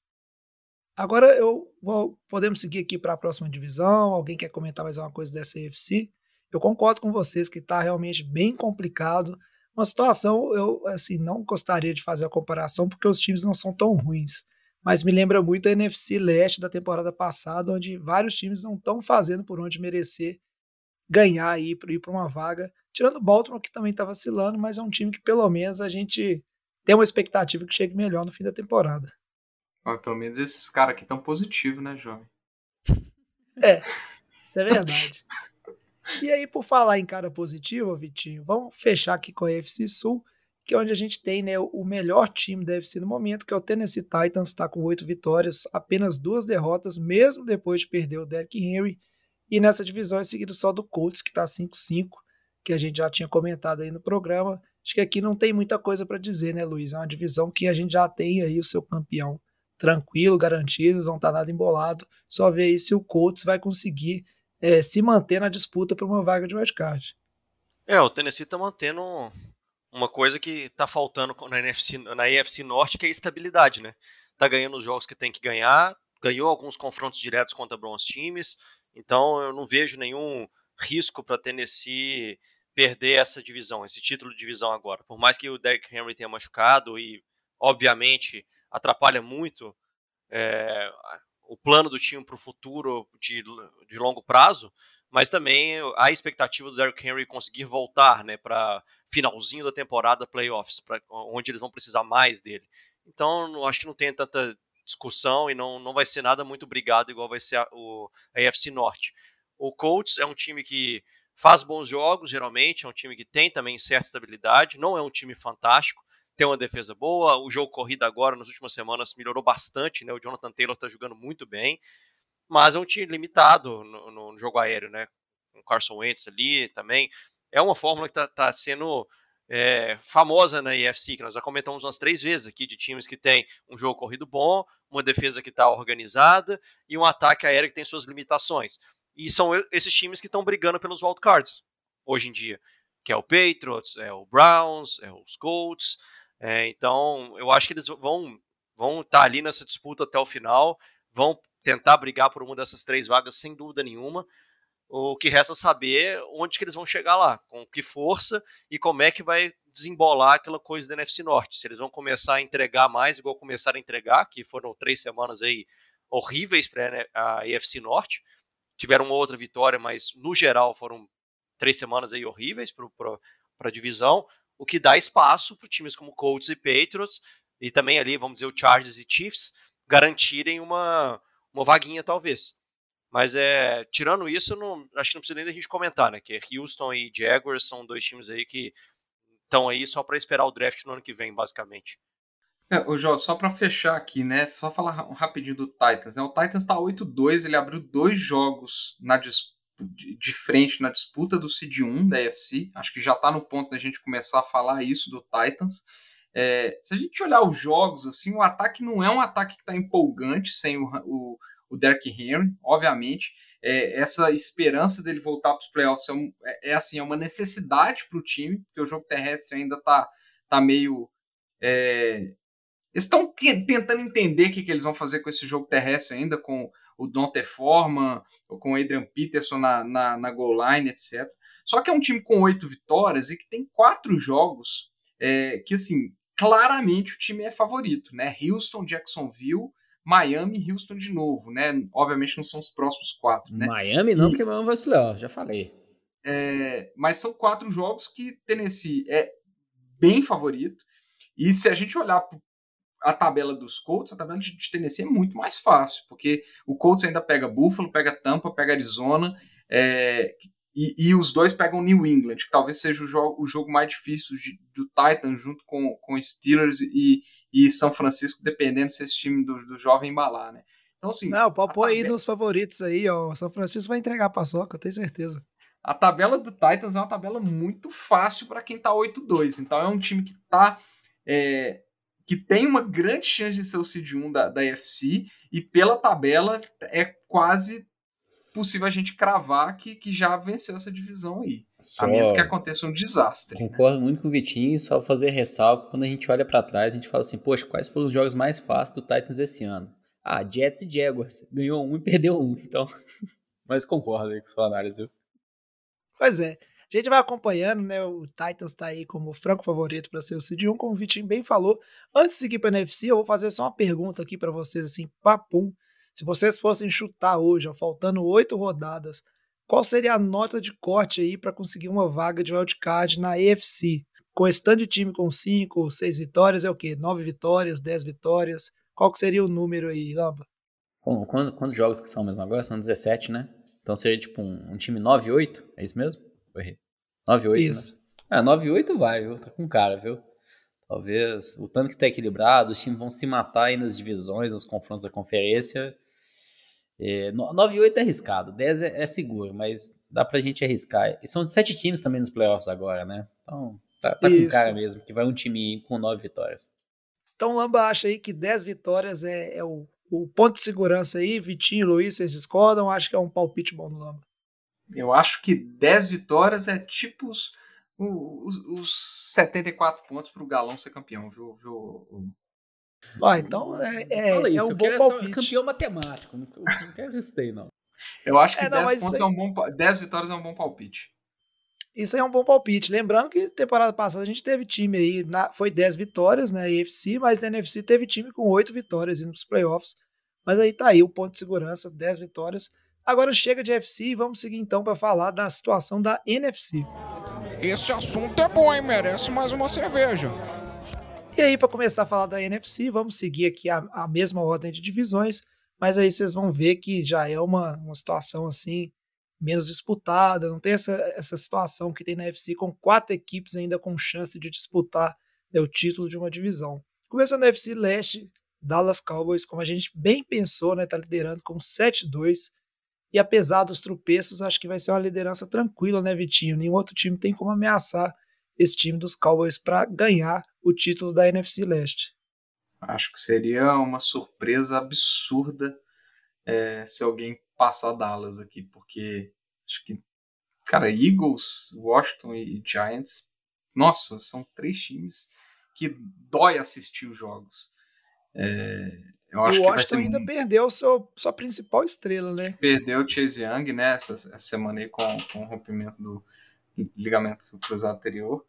Agora eu vou, podemos seguir aqui para a próxima divisão. Alguém quer comentar mais alguma coisa dessa UFC? Eu concordo com vocês que está realmente bem complicado. Uma situação, eu assim não gostaria de fazer a comparação porque os times não são tão ruins mas me lembra muito a NFC Leste da temporada passada, onde vários times não estão fazendo por onde merecer ganhar e ir para uma vaga, tirando o Baltimore, que também está vacilando, mas é um time que pelo menos a gente tem uma expectativa que chegue melhor no fim da temporada. Mas pelo menos esses caras aqui estão positivos, né, jovem? É, isso é verdade. e aí, por falar em cara positivo, Vitinho, vamos fechar aqui com a FC Sul que é onde a gente tem né, o melhor time deve ser no momento, que é o Tennessee Titans, está com oito vitórias, apenas duas derrotas, mesmo depois de perder o Derrick Henry. E nessa divisão é seguido só do Colts, que está 5-5, que a gente já tinha comentado aí no programa. Acho que aqui não tem muita coisa para dizer, né, Luiz? É uma divisão que a gente já tem aí o seu campeão tranquilo, garantido, não está nada embolado. Só ver aí se o Colts vai conseguir é, se manter na disputa por uma vaga de wildcard. É, o Tennessee está mantendo uma coisa que está faltando na NFC, na EFC Norte, que é a estabilidade, né? Tá ganhando os jogos que tem que ganhar, ganhou alguns confrontos diretos contra bons times, então eu não vejo nenhum risco para Tennessee perder essa divisão, esse título de divisão agora. Por mais que o Derrick Henry tenha machucado e, obviamente, atrapalha muito é, o plano do time para o futuro de, de longo prazo, mas também a expectativa do Derrick Henry conseguir voltar né, para finalzinho da temporada playoffs, pra, onde eles vão precisar mais dele. Então, acho que não tem tanta discussão e não, não vai ser nada muito brigado igual vai ser a, o, a AFC Norte. O Colts é um time que faz bons jogos, geralmente, é um time que tem também certa estabilidade, não é um time fantástico, tem uma defesa boa, o jogo corrido agora, nas últimas semanas, melhorou bastante, né? O Jonathan Taylor está jogando muito bem, mas é um time limitado no, no, jogo aéreo, né? Com Carson Wentz ali também. É uma fórmula que está tá sendo é, famosa na EFC, que nós já comentamos umas três vezes aqui, de times que tem um jogo corrido bom, uma defesa que está organizada e um ataque aéreo que tem suas limitações. E são esses times que estão brigando pelos wildcards hoje em dia, que é o Patriots, é o Browns, é os Colts. É, então, eu acho que eles vão vão estar tá ali nessa disputa até o final, vão tentar brigar por uma dessas três vagas sem dúvida nenhuma. O que resta saber onde que eles vão chegar lá, com que força e como é que vai desembolar aquela coisa da NFC Norte. Se eles vão começar a entregar mais, igual começaram a entregar, que foram três semanas aí horríveis para a NFC Norte. Tiveram uma outra vitória, mas no geral foram três semanas aí horríveis para a divisão, o que dá espaço para times como Colts e Patriots, e também ali, vamos dizer, o Chargers e Chiefs, garantirem uma, uma vaguinha talvez. Mas é, tirando isso, não, acho que não precisa nem da gente comentar, né? Que Houston e Jaguars são dois times aí que estão aí só para esperar o draft no ano que vem, basicamente. É, ô Jó, só para fechar aqui, né? Só falar rapidinho do Titans. Né? O Titans tá 8-2, ele abriu dois jogos na de frente na disputa do Seed 1 da AFC. Acho que já está no ponto da gente começar a falar isso do Titans. É, se a gente olhar os jogos, assim, o ataque não é um ataque que está empolgante sem o, o, o Derrick Henry, obviamente. É, essa esperança dele voltar para os playoffs é, é, é, assim, é uma necessidade para o time, porque o jogo terrestre ainda está tá meio. É, eles estão tentando entender o que, que eles vão fazer com esse jogo terrestre ainda, com o Dante Forman, com o Adrian Peterson na, na, na goal line, etc. Só que é um time com oito vitórias e que tem quatro jogos é, que, assim, claramente o time é favorito, né? Houston, Jacksonville, Miami e Houston de novo, né? Obviamente não são os próximos quatro, né? Miami não, e, porque Miami vai os playoffs, já falei. É, mas são quatro jogos que Tennessee é bem favorito. E se a gente olhar a tabela dos Colts, a tabela de, de Tennessee é muito mais fácil, porque o Colts ainda pega Buffalo, pega Tampa, pega Arizona, é, e, e, os dois pegam New England, que talvez seja o jogo, o jogo mais difícil de, do Titans junto com, com Steelers e, e São Francisco, dependendo se esse time do, do jovem embalar, né? Então, assim. Não, pode pôr aí nos favoritos aí, ó. São Francisco vai entregar a paçoca, eu tenho certeza. A tabela do Titans é uma tabela muito fácil para quem tá 8-2. Então é um time que tá. É, que tem uma grande chance de ser o seed 1 da, da UFC, e pela tabela é quase possível a gente cravar que, que já venceu essa divisão aí. Só... A menos que aconteça um desastre. Né? Concordo né? muito com o Vitinho, só fazer ressalva, quando a gente olha para trás, a gente fala assim, poxa, quais foram os jogos mais fáceis do Titans esse ano? Ah, Jets e Jaguars. Ganhou um e perdeu um, então... Mas concordo aí com sua análise, viu? Pois é. A gente vai acompanhando, né? O Titans tá aí como franco favorito para ser o Seed 1, como o Vitinho bem falou. Antes de seguir para NFC, eu vou fazer só uma pergunta aqui para vocês, assim, papum. Se vocês fossem chutar hoje, ó, faltando oito rodadas, qual seria a nota de corte aí para conseguir uma vaga de wildcard na AFC? Com esse de time com cinco, seis vitórias, é o quê? Nove vitórias, dez vitórias? Qual que seria o número aí, Lamba? Quantos jogos que são mesmo agora? São 17, né? Então seria tipo um, um time 9-8, é isso mesmo? Errei. 9-8, né? Isso. Né? É, 9-8 vai, viu? Tá com cara, viu? Talvez o tanto que tá equilibrado, os times vão se matar aí nas divisões, nos confrontos da conferência. É, 9-8 é arriscado, 10 é, é, seguro, mas dá pra gente arriscar. E são sete times também nos playoffs agora, né? Então tá, tá com cara mesmo, que vai um time com 9 vitórias. Então Lamba acha aí que 10 vitórias é, é o, o, ponto de segurança aí. Vitinho e Luiz, vocês discordam? Acho que é um palpite bom no Lamba. Eu acho que 10 vitórias é tipo os, os, os 74 pontos para o Galão ser campeão, viu? viu? Ah, então é, é, Fala isso, é um bom palpite. campeão matemático, não, não quero restei, não. Eu acho que é, não, 10, pontos é um bom, 10 vitórias é um bom palpite. Isso aí é um bom palpite. Lembrando que temporada passada a gente teve time aí, na, foi 10 vitórias na AFC, mas na NFC teve time com 8 vitórias indo para os playoffs. Mas aí tá aí o ponto de segurança, 10 vitórias. Agora chega de FC e vamos seguir então para falar da situação da NFC. Esse assunto é bom, hein? Merece mais uma cerveja. E aí, para começar a falar da NFC, vamos seguir aqui a, a, mesma ordem de divisões, mas aí vocês vão ver que já é uma, uma situação assim, menos disputada, não tem essa, essa situação que tem na NFC com quatro equipes ainda com chance de disputar né, o título de uma divisão. Começando na NFC Leste, Dallas Cowboys, como a gente bem pensou, né, tá liderando com 7-2, e apesar dos tropeços, acho que vai ser uma liderança tranquila, né, Vitinho? Nenhum outro time tem como ameaçar esse time dos Cowboys para ganhar o título da NFC Leste. Acho que seria uma surpresa absurda é, se alguém passar Dallas aqui, porque acho que, cara, Eagles, Washington e Giants, nossa, são três times que dói assistir os jogos. É, eu acho o Washington que ainda perdeu seu, sua principal estrela, né? Perdeu o Chase Young, né, essa, essa semana aí com, com o rompimento do ligamento cruzado anterior.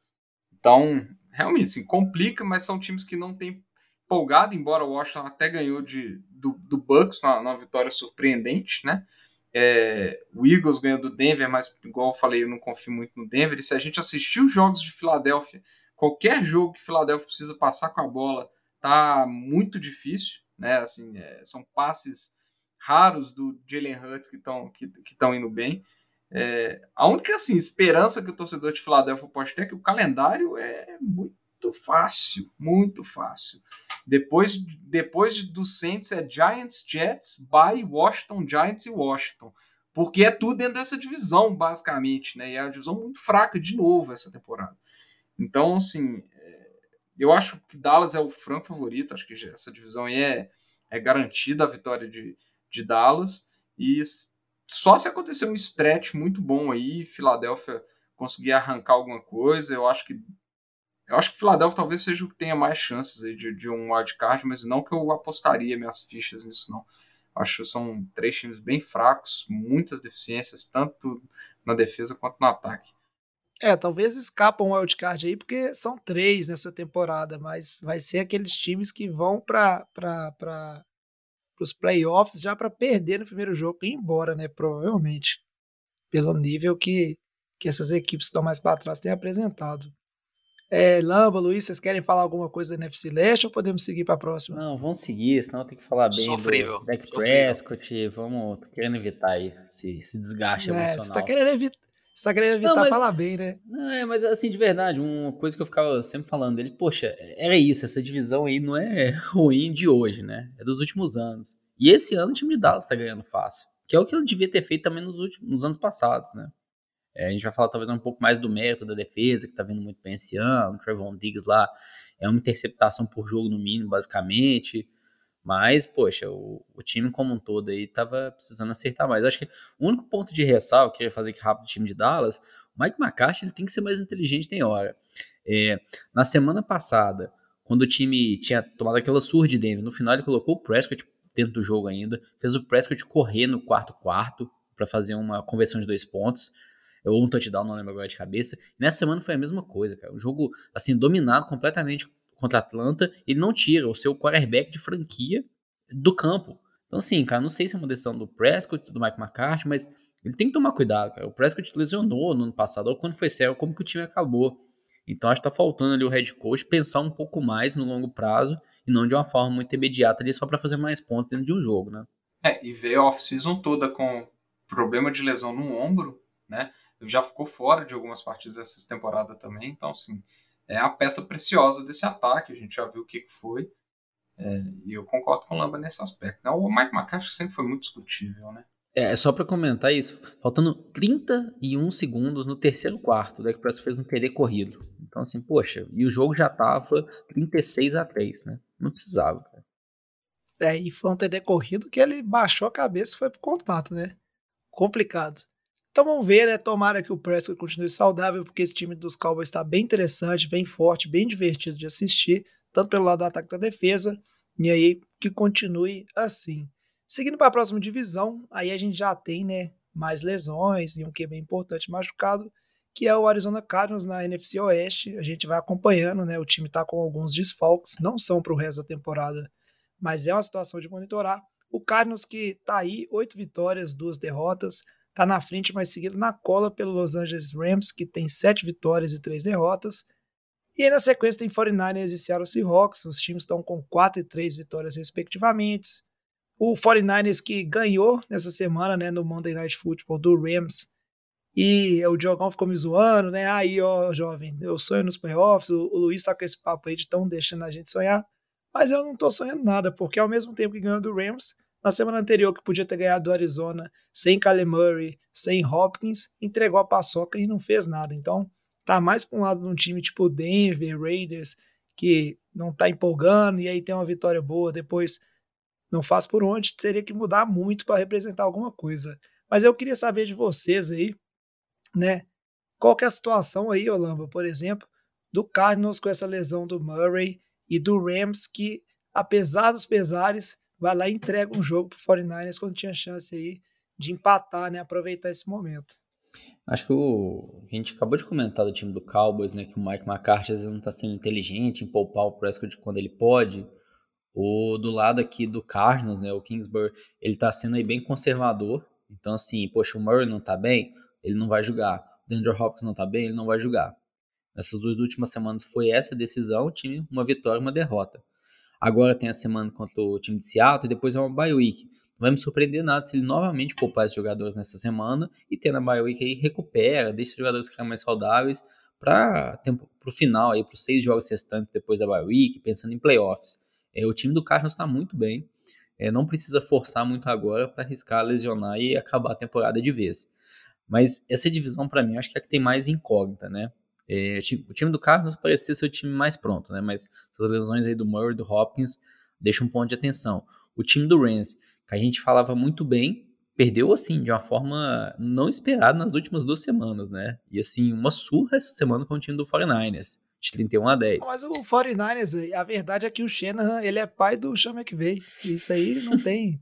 Então, realmente, assim, complica, mas são times que não têm empolgado, embora o Washington até ganhou de, do, do Bucks numa, numa vitória surpreendente, né? É, o Eagles ganhou do Denver, mas igual eu falei, eu não confio muito no Denver. E se a gente assistir os jogos de Filadélfia, qualquer jogo que Filadélfia precisa passar com a bola, tá muito difícil né? Assim, é, são passes raros do Jalen Hurts que estão que, que indo bem. É, a única assim, esperança que o torcedor de Filadélfia pode ter é que o calendário é muito fácil, muito fácil. Depois, depois do Saints é Giants, Jets, by Washington, Giants e Washington. porque é tudo dentro dessa divisão, basicamente, né? E é uma divisão muito fraca de novo essa temporada. Então, assim, eu acho que Dallas é o franco favorito, acho que essa divisão aí é, é garantida a vitória de, de Dallas, e só se acontecer um stretch muito bom aí, Filadélfia conseguir arrancar alguma coisa, eu acho que eu acho que Filadélfia talvez seja o que tenha mais chances de, de um wildcard, mas não que eu apostaria minhas fichas nisso, não. Acho que são três times bem fracos, muitas deficiências, tanto na defesa quanto no ataque. É, talvez escapam um wildcard aí, porque são três nessa temporada, mas vai ser aqueles times que vão para os playoffs já para perder no primeiro jogo e ir embora, né? Provavelmente. Pelo nível que, que essas equipes que estão mais para trás têm apresentado. É, Lamba, Luiz, vocês querem falar alguma coisa da NFC Leste ou podemos seguir para a próxima? Não, vamos seguir, senão tem que falar bem Sofrível. do Dak Prescott, vamos, tô querendo evitar aí esse, esse desgaste é, emocional. Você tá querendo evitar, você tá querendo evitar Não, mas- falar bem, né? Não, é, mas assim, de verdade, uma coisa que eu ficava sempre falando dele, poxa, era isso, essa divisão aí não é ruim de hoje, né? É dos últimos anos. E esse ano o time de Dallas tá ganhando fácil. Que é o que ele devia ter feito também nos, últimos, nos anos passados, né? É, a gente vai falar talvez um pouco mais do mérito da defesa, que tá vindo muito bem esse ano. O Trevon Diggs lá é uma interceptação por jogo no mínimo, basicamente. Mas, poxa, o, o time como um todo aí tava precisando acertar mais. Eu acho que o único ponto de ressalva que eu queria fazer aqui rápido do time de Dallas, o Mike McCarthy ele tem que ser mais inteligente tem hora. É, na semana passada, quando o time tinha tomado aquela surra de Denver, no final ele colocou o Prescott dentro do jogo ainda, fez o Prescott correr no quarto quarto para fazer uma conversão de dois pontos ou um touchdown, não lembro agora de cabeça. E nessa semana foi a mesma coisa, cara. Um jogo, assim, dominado completamente contra Atlanta. Ele não tira o seu quarterback de franquia do campo. Então, assim, cara, não sei se é uma decisão do Prescott, do Mike McCarthy, mas ele tem que tomar cuidado, cara. O Prescott lesionou no ano passado, ou quando foi sério, como que o time acabou. Então, acho que tá faltando ali o head coach pensar um pouco mais no longo prazo e não de uma forma muito imediata ali só para fazer mais pontos dentro de um jogo, né? É, e veio a off-season toda com problema de lesão no ombro, né? Já ficou fora de algumas partidas dessa temporada também, então, assim, é a peça preciosa desse ataque, a gente já viu o que foi, é, e eu concordo com o Lamba nesse aspecto. né? O Mike McCarthy sempre foi muito discutível, né? É, só pra comentar isso, faltando 31 segundos no terceiro quarto, o Dak Prescott fez um TD corrido. Então, assim, poxa, e o jogo já tava 36 a 3, né? Não precisava, cara. É, e foi um TD corrido que ele baixou a cabeça e foi pro contato, né? Complicado. Então vamos ver, né? Tomara que o Prescott continue saudável, porque esse time dos Cowboys está bem interessante, bem forte, bem divertido de assistir, tanto pelo lado do ataque da defesa, e aí que continue assim. Seguindo para a próxima divisão, aí a gente já tem, né, mais lesões e um que é bem importante machucado, que é o Arizona Cardinals na NFC Oeste. A gente vai acompanhando, né? O time está com alguns desfalques, não são para o resto da temporada, mas é uma situação de monitorar. O Cardinals que está aí, oito vitórias, duas derrotas, está na frente, mas seguido na cola pelo Los Angeles Rams, que tem sete vitórias e três derrotas. E aí na sequência tem 49ers e Seattle Seahawks, os times estão com quatro e três vitórias respectivamente. O 49ers que ganhou nessa semana, né, no Monday Night Football do Rams, e o Diogão ficou me zoando, né? Aí, ó, jovem, eu sonho nos playoffs. O, o Luiz tá com esse papo aí de tão deixando a gente sonhar. Mas eu não tô sonhando nada, porque ao mesmo tempo que ganhou do Rams, na semana anterior, que podia ter ganhado do Arizona, sem Kyler Murray, sem Hopkins, entregou a paçoca e não fez nada. Então, tá mais pra um lado de um time tipo Denver, Raiders, que não tá empolgando, e aí tem uma vitória boa, depois não faz por onde, teria que mudar muito para representar alguma coisa. Mas eu queria saber de vocês aí, né? Qual que é a situação aí, Olamba, por exemplo, do Cardinals com essa lesão do Murray e do Rams que, apesar dos pesares, vai lá e entrega um jogo pro 49ers quando tinha chance aí de empatar, né? Aproveitar esse momento. Acho que o a gente acabou de comentar do time do Cowboys, né, que o Mike McCarthy às vezes não tá sendo inteligente em poupar o Prescott quando ele pode. O do lado aqui do Cardinals, né, o Kingsbury, ele tá sendo aí bem conservador. Então assim, poxa, o Murray não tá bem, ele não vai jogar. O Andrew Hopkins não tá bem, ele não vai jogar. Nessas duas últimas semanas foi essa decisão, o time uma vitória uma derrota. Agora tem a semana contra o time de Seattle e depois é uma bye week. Não vai me surpreender nada se ele novamente poupar esses jogadores nessa semana e tendo a bye week aí recupera, deixa os jogadores ficarem mais saudáveis para o final aí, para os seis jogos restantes depois da bye week, pensando em playoffs. É, o time do Cardinals está muito bem. é, não precisa forçar muito agora para arriscar lesionar e acabar a temporada de vez. Mas essa divisão, para mim, acho que é a que tem mais incógnita, né? É, o time do Cardinals parecia ser o time mais pronto, né? Mas essas lesões aí do Murray e do Hopkins deixam um ponto de atenção. O time do Rams, que a gente falava muito bem, perdeu assim de uma forma não esperada nas últimas duas semanas, né? E assim, uma surra essa semana com o time do 49ers, de 31 a 10. Mas o 49ers, a verdade é que o Shanahan, ele é pai do Sean McVay. Isso aí não tem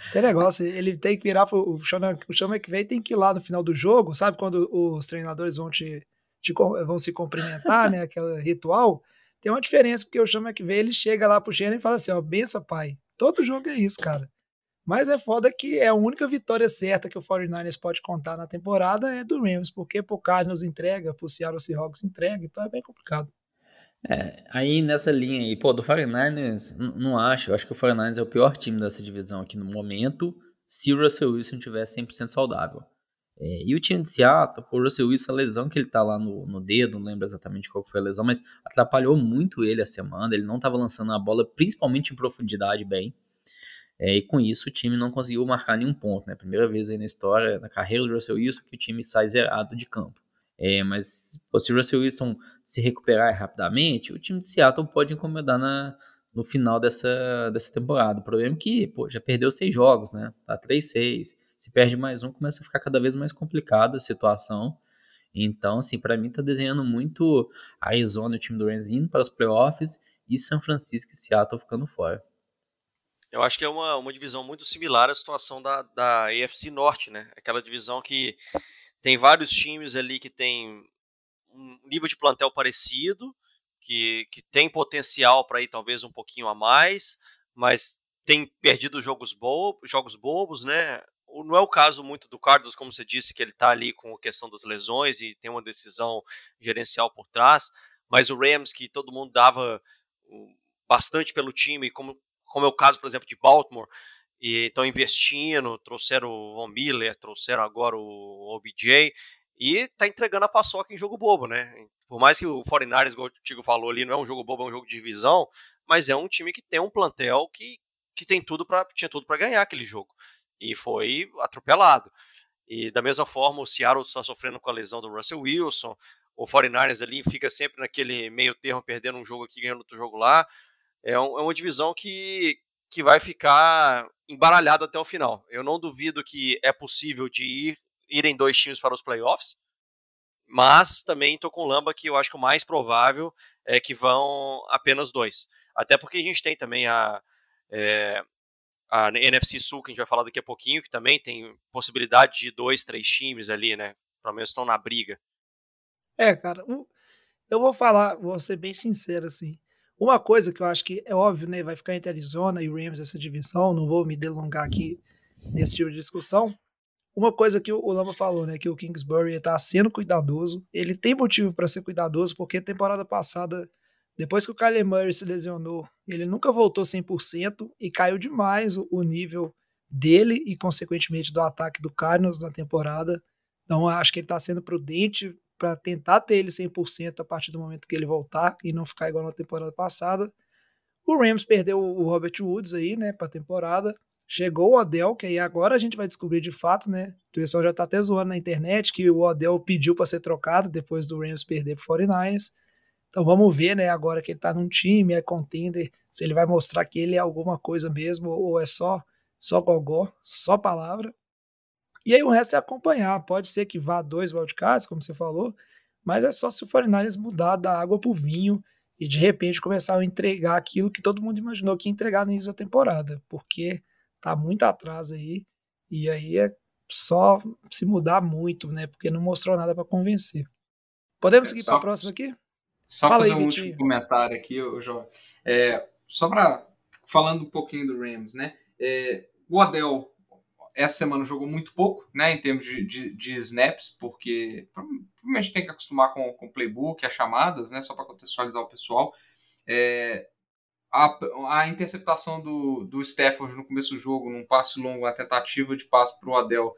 tem negócio, ele tem que virar o Sean, o Sean McVay tem que ir lá no final do jogo, sabe quando os treinadores vão te de, vão se cumprimentar, né? Aquele ritual. Tem uma diferença, porque o Sean McVay ele chega lá pro Shannon e fala assim: ó, benção, pai. Todo jogo é isso, cara. Mas é foda que é a única vitória certa que o 49ers pode contar na temporada é do Rams, porque pro Cardinals entrega, pro Seattle Seahawks entrega, então é bem complicado. É, aí nessa linha aí, pô, do 49ers, não acho. Eu acho que o 49ers é o pior time dessa divisão aqui no momento, se o Russell Wilson tiver 100% saudável. É, e o time de Seattle, o Russell Wilson, a lesão que ele tá lá no, no dedo, não lembro exatamente qual foi a lesão, mas atrapalhou muito ele a semana. Ele não estava lançando a bola, principalmente em profundidade, bem. É, e com isso o time não conseguiu marcar nenhum ponto. Né? Primeira vez aí na história, na carreira do Russell Wilson, que o time sai zerado de campo. É, mas pô, se o Russell Wilson se recuperar rapidamente, o time de Seattle pode incomodar na, no final dessa, dessa temporada. O problema é que pô, já perdeu seis jogos, né? Tá 3-6 se perde mais um, começa a ficar cada vez mais complicada a situação. Então, assim, para mim tá desenhando muito Arizona, o time do Rams indo para os playoffs e São Francisco e Seattle ficando fora. Eu acho que é uma, uma divisão muito similar à situação da, da AFC Norte, né? Aquela divisão que tem vários times ali que tem um nível de plantel parecido, que, que tem potencial para ir talvez um pouquinho a mais, mas tem perdido jogos, bo jogos bobos, né? Não é o caso muito do Carlos, como você disse, que ele está ali com a questão das lesões e tem uma decisão gerencial por trás, mas o Rams, que todo mundo dava bastante pelo time, como, como é o caso, por exemplo, de Baltimore, e estão investindo, trouxeram o Von Miller, trouxeram agora o OBJ, e está entregando a paçoca em jogo bobo, né? Por mais que o 49ers, igual o Tigo falou ali, não é um jogo bobo, é um jogo de divisão, mas é um time que tem um plantel que, que tem tudo para tinha tudo para ganhar aquele jogo e foi atropelado. E da mesma forma, o Seattle está sofrendo com a lesão do Russell Wilson, o 49ers ali fica sempre naquele meio termo, perdendo um jogo aqui, ganhando outro jogo lá. É, um, é uma divisão que, que vai ficar embaralhada até o final. Eu não duvido que é possível de ir irem dois times para os playoffs, mas também estou com o Lamba que eu acho que o mais provável é que vão apenas dois. Até porque a gente tem também a, é, a NFC Sul, que a gente vai falar daqui a pouquinho, que também tem possibilidade de dois, três times ali, né? Pelo menos estão na briga. É, cara, eu vou falar, vou ser bem sincero, assim. Uma coisa que eu acho que é óbvio, né? Vai ficar entre Arizona e Rams essa divisão, não vou me delongar aqui nesse tipo de discussão. Uma coisa que o Lama falou, né? Que o Kingsbury está sendo cuidadoso. Ele tem motivo para ser cuidadoso, porque temporada passada depois que o Kyler Murray se lesionou, ele nunca voltou 100% e caiu demais o, nível dele e, consequentemente, do ataque do Cardinals na temporada. Então, acho que ele está sendo prudente para tentar ter ele 100% a partir do momento que ele voltar e não ficar igual na temporada passada. O Rams perdeu o Robert Woods aí, né, para a temporada. Chegou o Odell, que aí agora a gente vai descobrir de fato, né? O pessoal já está até zoando na internet que o Odell pediu para ser trocado depois do Rams perder para 49ers. Então vamos ver, né, agora que ele está num time, é contender, se ele vai mostrar que ele é alguma coisa mesmo ou é só só gogó, só palavra. E aí o resto é acompanhar. Pode ser que vá dois wildcards, como você falou, mas é só se o 49 mudar da água para o vinho e de repente começar a entregar aquilo que todo mundo imaginou que ia entregar no início da temporada, porque tá muito atrás aí e aí é só se mudar muito, né? Porque não mostrou nada para convencer. Podemos é, seguir para a próxima aqui? Só Fala fazer aí, um Vitinho. último comentário aqui, João. É, só para falando um pouquinho do Rams, né? É, o Odell essa semana jogou muito pouco, né, em termos de, de, de snaps, porque provavelmente tem que acostumar com o playbook, as chamadas, né, só para contextualizar o pessoal. É, a, a, interceptação do, do Stafford no começo do jogo, num passe longo, uma tentativa de passe para o Adel,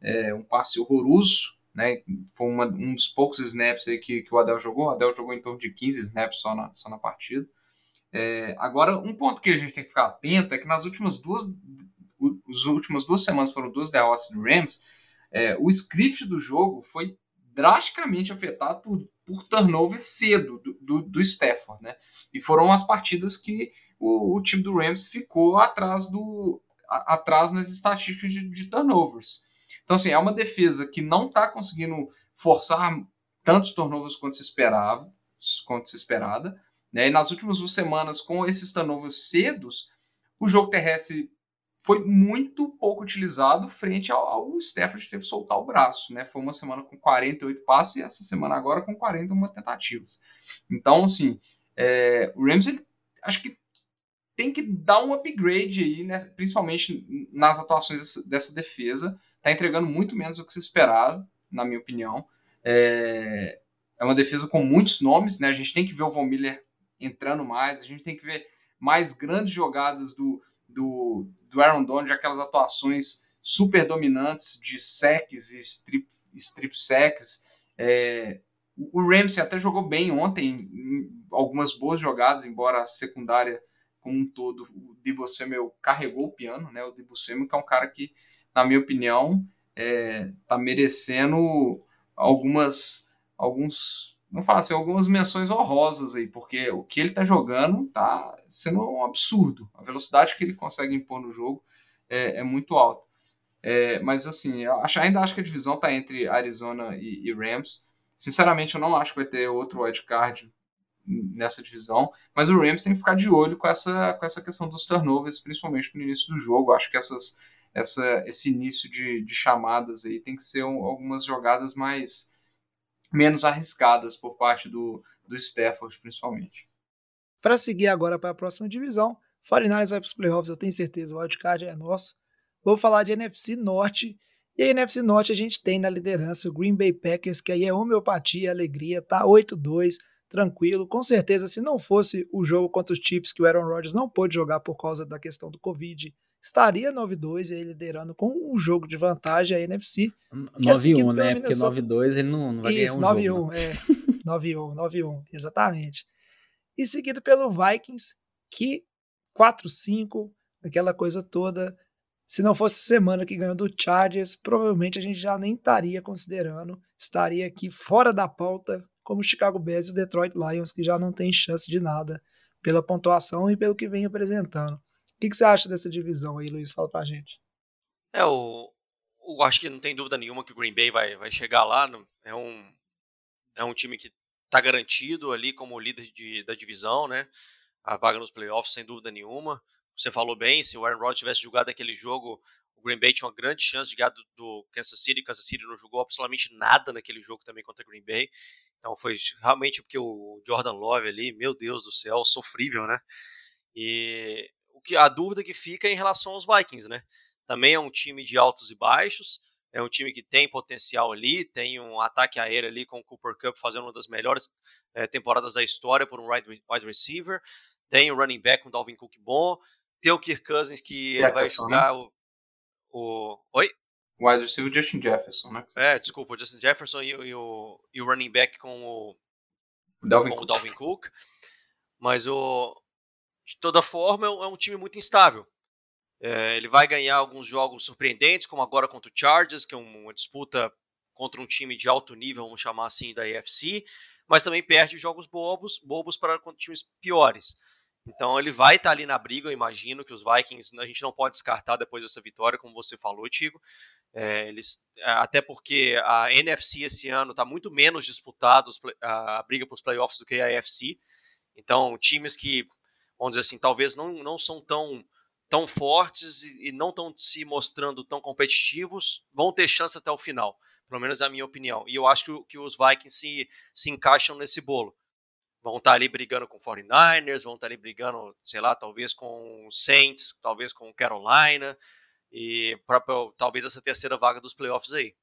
é, um passe horroroso, né? Foi uma, um dos poucos snaps aí que, que o Adel jogou. O Adel jogou em torno de 15 snaps só na, só na partida. É, agora, um ponto que a gente tem que ficar atento é que nas últimas duas, as últimas duas semanas foram duas derrotas do Rams, é, o script do jogo foi drasticamente afetado por, por turnover cedo do, do, do Stafford, né? E foram as partidas que o, o time do Rams ficou atrás do a, atrás nas estatísticas de, de, turnovers. Então, assim, é uma defesa que não está conseguindo forçar tantos turnovers quanto se esperava, quanto se esperada, né? E nas últimas duas semanas, com esses turnovers cedos, o jogo terrestre foi muito pouco utilizado frente ao, ao Stafford que teve que soltar o braço, né? Foi uma semana com 48 passes e essa semana agora com 41 tentativas. Então, assim, é, o Rams, ele, acho que tem que dar um upgrade aí, né, principalmente nas atuações dessa, defesa. Tá entregando muito menos do que se esperava, na minha opinião. É, é uma defesa com muitos nomes, né? A gente tem que ver o Von Miller entrando mais, a gente tem que ver mais grandes jogadas do, do, do Aaron Donald, aquelas atuações super dominantes de sacks e strip, strip. É, o Ramsey até jogou bem ontem, algumas boas jogadas, embora a secundária como um todo, o Debo Samuel carregou o piano, né? O Debo Samuel que é um cara que, na minha opinião, é, tá merecendo algumas, alguns, não fala assim, algumas menções honrosas aí, porque o que ele tá jogando tá sendo um absurdo. A velocidade que ele consegue impor no jogo é, é muito alta. É, mas assim, eu acho, ainda acho que a divisão tá entre Arizona e, e Rams. Sinceramente, eu não acho que vai ter outro wildcard nessa divisão, mas o Rams tem que ficar de olho com essa, com essa questão dos turnovers, principalmente no início do jogo. Acho que essas, essa, esse início de, de chamadas aí tem que ser um, algumas jogadas mais menos arriscadas por parte do, do Stafford, principalmente. Para seguir agora para a próxima divisão, 49ers vai para os playoffs, eu tenho certeza, o wildcard é nosso. Vou falar de NFC Norte. E a NFC Norte a gente tem na liderança o Green Bay Packers, que aí é homeopatia, alegria, tá 8-2 tranquilo. Com certeza, se não fosse o jogo contra os Chiefs, que o Aaron Rodgers não pôde jogar por causa da questão do Covid, estaria 9-2 e aí liderando com um jogo de vantagem a NFC. 9-1, é né? Porque 9-2 ele não, não vai Isso, ganhar um 9 jogo. Isso, 9-1, é. 9-1, 9-1, exatamente. E seguido pelo Vikings, que 4-5, aquela coisa toda. Se não fosse semana que ganhou do Chargers, provavelmente a gente já nem estaria considerando, estaria aqui fora da pauta como o Chicago Bears e o Detroit Lions, que já não tem chance de nada pela pontuação e pelo que vem apresentando. O que, que você acha dessa divisão aí, Luiz? Fala pra gente. É, o, o, acho que não tem dúvida nenhuma que o Green Bay vai, vai chegar lá. É um, é um time que está garantido ali como líder de, da divisão, né? A vaga nos playoffs, sem dúvida nenhuma. Você falou bem, se o Aaron Rodgers tivesse jogado aquele jogo, o Green Bay tinha uma grande chance de ganhar do, Kansas City. Kansas City não jogou absolutamente nada naquele jogo também contra o Green Bay. Então foi realmente porque o Jordan Love ali, meu Deus do céu, sofrível, né? E o que a dúvida que fica é em relação aos Vikings, né? Também é um time de altos e baixos, é um time que tem potencial ali, tem um ataque aéreo ali com o Cooper Cup fazendo uma das melhores é, temporadas da história por um wide receiver, tem o running back com o Dalvin Cook bom, tem o Kirk Cousins que ele vai jogar né? o, o... Oi? Wide receiver Justin Jefferson, né? É, desculpa, o Justin Jefferson e, e, o, e o running back com o, Dalvin, com Cook. o Dalvin Cook. Mas o, de toda forma, é um, é time muito instável. É, ele vai ganhar alguns jogos surpreendentes, como agora contra o Chargers, que é uma disputa contra um time de alto nível, vamos chamar assim, da AFC, mas também perde jogos bobos, bobos para times piores. Então ele vai estar tá ali na briga, eu imagino que os Vikings a gente não pode descartar depois dessa vitória, como você falou, Tigo. É, eles, é, até porque a NFC esse ano está muito menos disputado a briga para os playoffs do que a AFC. Então, times que, vamos dizer assim, talvez não, não são tão, tão fortes e, e não estão se mostrando tão competitivos, vão ter chance até o final. Pelo menos é a minha opinião. E eu acho que, que os Vikings se, se encaixam nesse bolo. Vão estar tá ali brigando com 49ers, vão estar tá ali brigando, sei lá, talvez com Saints, talvez com Carolina e para talvez essa terceira vaga dos playoffs aí.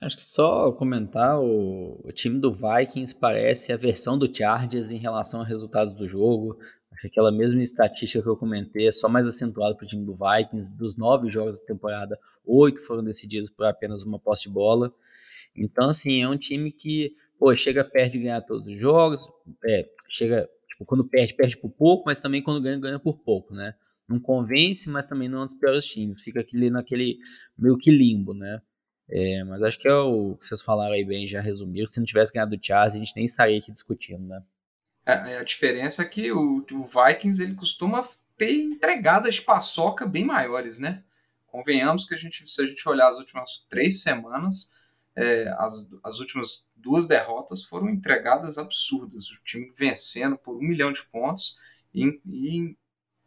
Acho que só comentar, o, o, time do Vikings parece a versão do Chargers em relação a resultados do jogo. Aquela mesma estatística que eu comentei é só mais acentuada para o time do Vikings. Dos nove jogos da temporada, oito foram decididos por apenas uma posse de bola. Então, assim, é um time que pô, chega perto de ganhar todos os jogos, é, chega Tipo, quando perde, perde por pouco, mas também quando ganha, ganha por pouco, né? Não convence, mas também não é um dos piores times. Fica aquele, naquele meio que limbo, né? É, mas acho que é o que vocês falaram aí bem, já resumiram. Se não tivesse ganhado o Chargers, a gente nem estaria aqui discutindo, né? É, a diferença é que o, o Vikings ele costuma ter entregadas de paçoca bem maiores, né? Convenhamos que a gente, se a gente olhar as últimas três semanas, é, as, as últimas duas derrotas foram entregadas absurdas. O time vencendo por um milhão de pontos e, e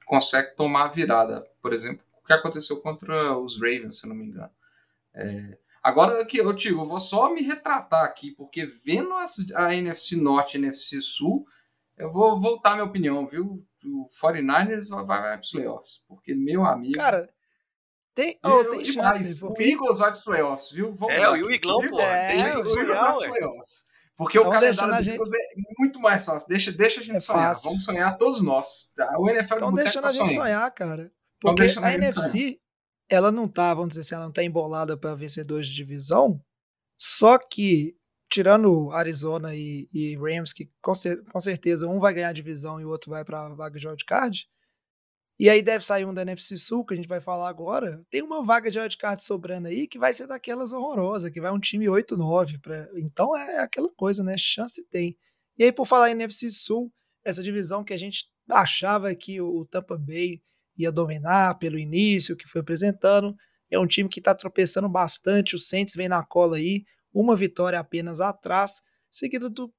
consegue tomar a virada. Por exemplo, o que aconteceu contra os Ravens, se não me engano. É, agora aqui, eu Tigo, eu vou só me retratar aqui, porque vendo as, a NFC Norte e a NFC Sul, eu vou voltar minha opinião, viu? O 49ers vai, vai, vai para os playoffs. Porque, meu amigo. Cara, tem, oh, tem demais. chance. Porque... O Eagles vai para os playoffs, viu? Vamos é, o Iglão, pô. É, o Eagles vai para os playoffs. Porque então, o calendário do Eagles gente... é muito mais fácil. Deixa, deixa a gente é sonhar. Fácil. Vamos sonhar todos nós. Tá? O NFL Então deixando a gente sonhar, cara. Porque a, a NFC, sonhar. ela não tá, vamos dizer assim, ela não tá embolada para vencedores de divisão. Só que tirando Arizona e, e Rams, que com, cer com, certeza um vai ganhar a divisão e o outro vai para a vaga de wildcard, e aí deve sair um da NFC Sul, que a gente vai falar agora, tem uma vaga de wildcard sobrando aí que vai ser daquelas horrorosas, que vai um time 8-9. Pra... Então é aquela coisa, né? Chance tem. E aí, por falar em NFC Sul, essa divisão que a gente achava que o Tampa Bay ia dominar pelo início, que foi apresentando, é um time que está tropeçando bastante, o Saints vem na cola aí, uma vitória apenas atrás, seguido do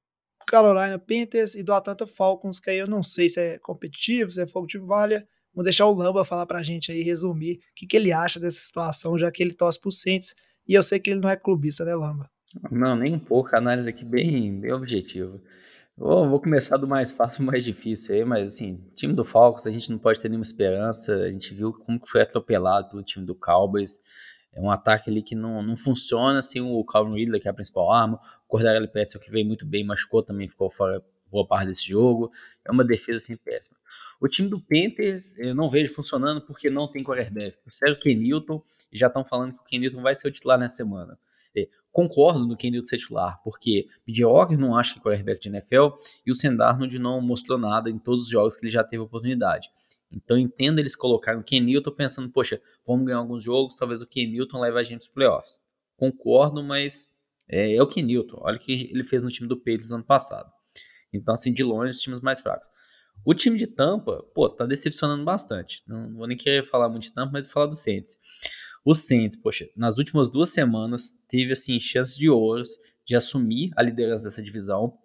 Carolina Panthers e do Atlanta Falcons, que aí eu não sei se é competitivo, se é fogo de valha. Vou deixar o Lamba falar pra gente aí, resumir o que, que ele acha dessa situação, já que ele torce pro Saints. E eu sei que ele não é clubista, né, Lamba? Não, nem um pouco. A análise aqui bem, bem objetiva. Vou, vou começar do mais fácil mais difícil aí, mas assim, time do Falcons a gente não pode ter nenhuma esperança. A gente viu como que foi atropelado pelo time do Cowboys. É um ataque ali que não, não funciona sem o Calvin Ridley, que é a principal arma. O Cordarelli Petzel, que veio muito bem, machucou também, ficou fora boa parte desse jogo. É uma defesa assim péssima. O time do Panthers eu não vejo funcionando porque não tem quarterback. Sério, o Ken Newton, e já estão falando que o Ken Newton vai ser o titular nessa semana. É, concordo no Ken Newton ser titular, porque P.J. Walker não acha que é quarterback de NFL e o Sendarnold não mostrou nada em todos os jogos que ele já teve oportunidade. Então entendo eles colocarem o Ken Newton pensando, poxa, vamos ganhar alguns jogos, talvez o Ken Newton leve a gente para os playoffs. Concordo, mas é, é, o Ken Newton. Olha o que ele fez no time do Patriots ano passado. Então, assim, de longe, os times mais fracos. O time de Tampa, pô, tá decepcionando bastante. Não, não vou nem querer falar muito de Tampa, mas vou falar do Saints. O Saints, poxa, nas últimas duas semanas teve, assim, chances de ouro de assumir a liderança dessa divisão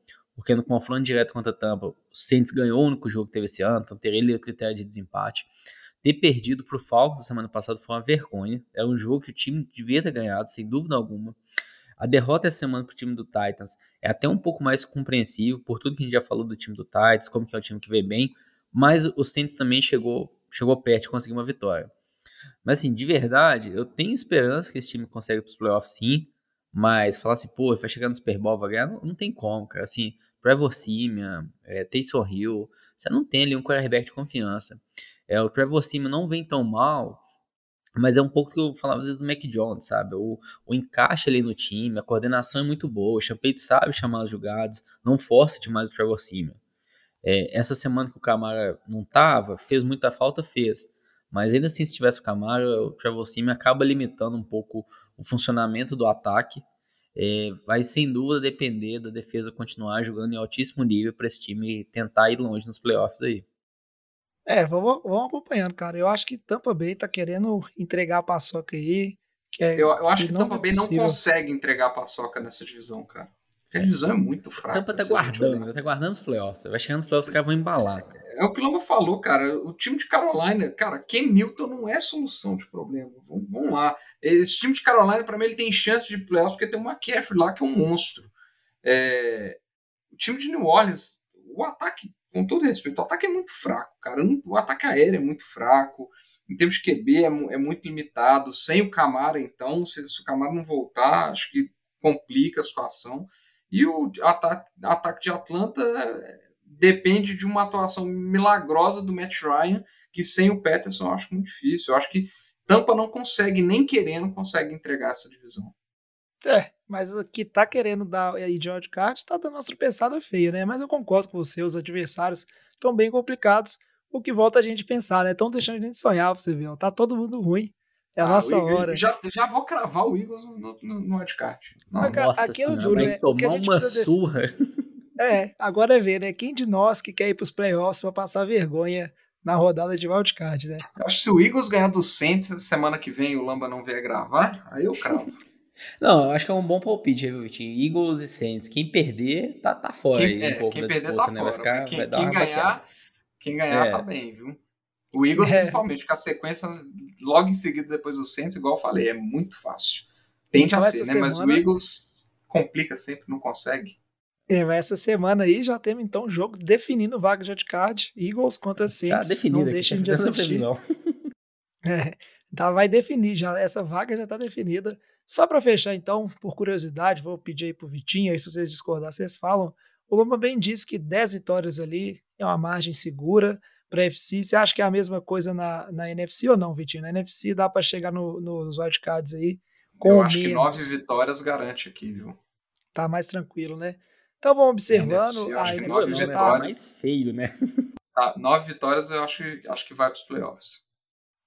porque no confronto direto contra a Tampa, o Saints ganhou o único jogo que teve esse ano, então teria ele o critério de desempate. Ter perdido para o Falcons na semana passada foi uma vergonha. É um jogo que o time devia ter ganhado, sem dúvida alguma. A derrota essa semana para o time do Titans é até um pouco mais compreensível, por tudo que a gente já falou do time do Titans, como que é o time que vem bem, mas o Saints também chegou, chegou perto de conseguir uma vitória. Mas assim, de verdade, eu tenho esperança que esse time consiga para os playoffs sim. Mas falar assim, pô, vai chegar no Super Bowl, vai ganhar, não, não tem como, cara. Assim, Trevor Simeon, é, Taysom Hill, você não tem ali um quarterback de confiança. É, o Trevor Simeon não vem tão mal, mas é um pouco que eu falava às vezes do Mac Jones, sabe? O, o encaixe ali no time, a coordenação é muito boa, o Champagne sabe chamar as jogadas, não força demais o Trevor Simeon. É, essa semana que o Camara não tava, fez muita falta, fez. Mas ainda assim, se tivesse o Camara, o Trevor Simeon acaba limitando um pouco o funcionamento do ataque. É, vai sem dúvida depender da defesa continuar jogando em altíssimo nível para esse time tentar ir longe nos playoffs aí. É, vamos, vamos acompanhando, cara. Eu acho que Tampa Bay tá querendo entregar a paçoca aí. Que é, eu, eu acho que, que Tampa é Bay não consegue entregar a paçoca nessa divisão, cara. Porque a divisão é muito fraca. Tampa tá guardando, tá guardando os playoffs. Vai chegando nos playoffs, os caras vão embalar. Cara. É o que o Lama falou, cara. O time de Carolina, cara, Ken Newton não é solução de problema. Vamos, vamos lá. Esse time de Carolina, para mim, ele tem chance de playoffs porque tem uma McCaffrey lá que é um monstro. É... O time de New Orleans, o ataque, com todo respeito, o ataque é muito fraco, cara. O ataque aéreo é muito fraco. Em termos de QB, é, é muito limitado. Sem o Camara, então, se, se o Camara não voltar, acho que complica a situação. E o ataque, ataque de Atlanta depende de uma atuação milagrosa do Matt Ryan, que sem o Peterson eu acho muito difícil. Eu acho que Tampa não consegue, nem querendo, consegue entregar essa divisão. É, mas que tá querendo dar aí de wildcard tá dando uma tropeçada feia, né? Mas eu concordo com você, os adversários estão bem complicados, o que volta a gente pensar, né? Estão deixando a gente sonhar, você ver, ó, tá todo mundo ruim. É a Ah, nossa hora. Já, já vou cravar o Eagles no, no, no wildcard. Nossa aqui é o senhora, duro, vai né? O que a tomar gente uma precisa desse- surra. É, agora é ver, né? Quem de nós que quer ir pros playoffs pra passar vergonha na rodada de wildcard, né? eu acho que se o Eagles ganhar do Saints semana que vem e o Lamba não vier gravar, aí eu cravo. Não, eu acho que é um bom palpite viu, Vitinho? Eagles e Saints. Quem perder, tá, tá fora Quem, aí é, um pouco quem da perder disputa, tá né? fora. Vai, ficar, mas quem, vai dar quem ganhar, quem ganhar É. tá bem, viu? O Eagles, É. principalmente, porque a sequência logo em seguida depois do Saints, igual eu falei, é muito fácil. Tende Então, a ser, né? Mas o semana- Eagles complica sempre, não consegue. É, mas essa semana aí já temos então um jogo definindo vaga de wildcard, Eagles contra Tá Saints. definido não aqui, deixem tá de assistir. É, tá, vai definir já, essa vaga já tá definida. Só para fechar então, por curiosidade, vou pedir aí pro Vitinho, aí se vocês discordarem, vocês falam. O Lomba bem disse que 10 vitórias ali é uma margem segura para FC. Você acha que é a mesma coisa na, na NFC ou não, Vitinho? Na NFC dá para chegar no, nos wildcards aí com eu acho que menos. nove vitórias garante aqui, viu? Tá mais tranquilo, né? Então vamos observando. NFC, eu acho a que NFC nove já Não, né? tá- Tá mais feio, né? Tá, nove vitórias eu acho, que- acho que vai pros playoffs.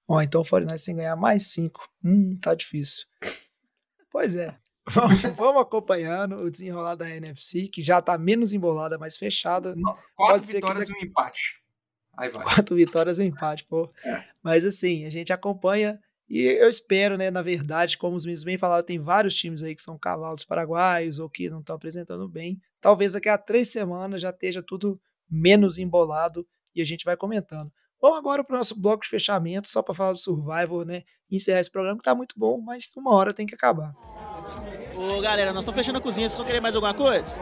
Ó, então o 49 tem que ganhar mais 5. Hum, tá difícil. Pois é. Vamos, vamos acompanhando o desenrolar da NFC, que já tá menos embolada, mais fechada. No- Pode Quatro ser que vitórias daqui- e um empate. Aí vai. Quatro vitórias e um empate, pô. É. Mas assim, a gente acompanha e eu espero, né, na verdade, como os meninos bem falaram, tem vários times aí que são cavalos paraguaios ou que não estão apresentando bem. Talvez daqui a três semanas já esteja tudo menos embolado e a gente vai comentando. Vamos agora para o nosso bloco de fechamento, só para falar do Survivor, né? Encerrar esse programa que tá muito bom, mas uma hora tem que acabar. Ô galera, nós estamos fechando a cozinha, vocês vão querer mais alguma coisa?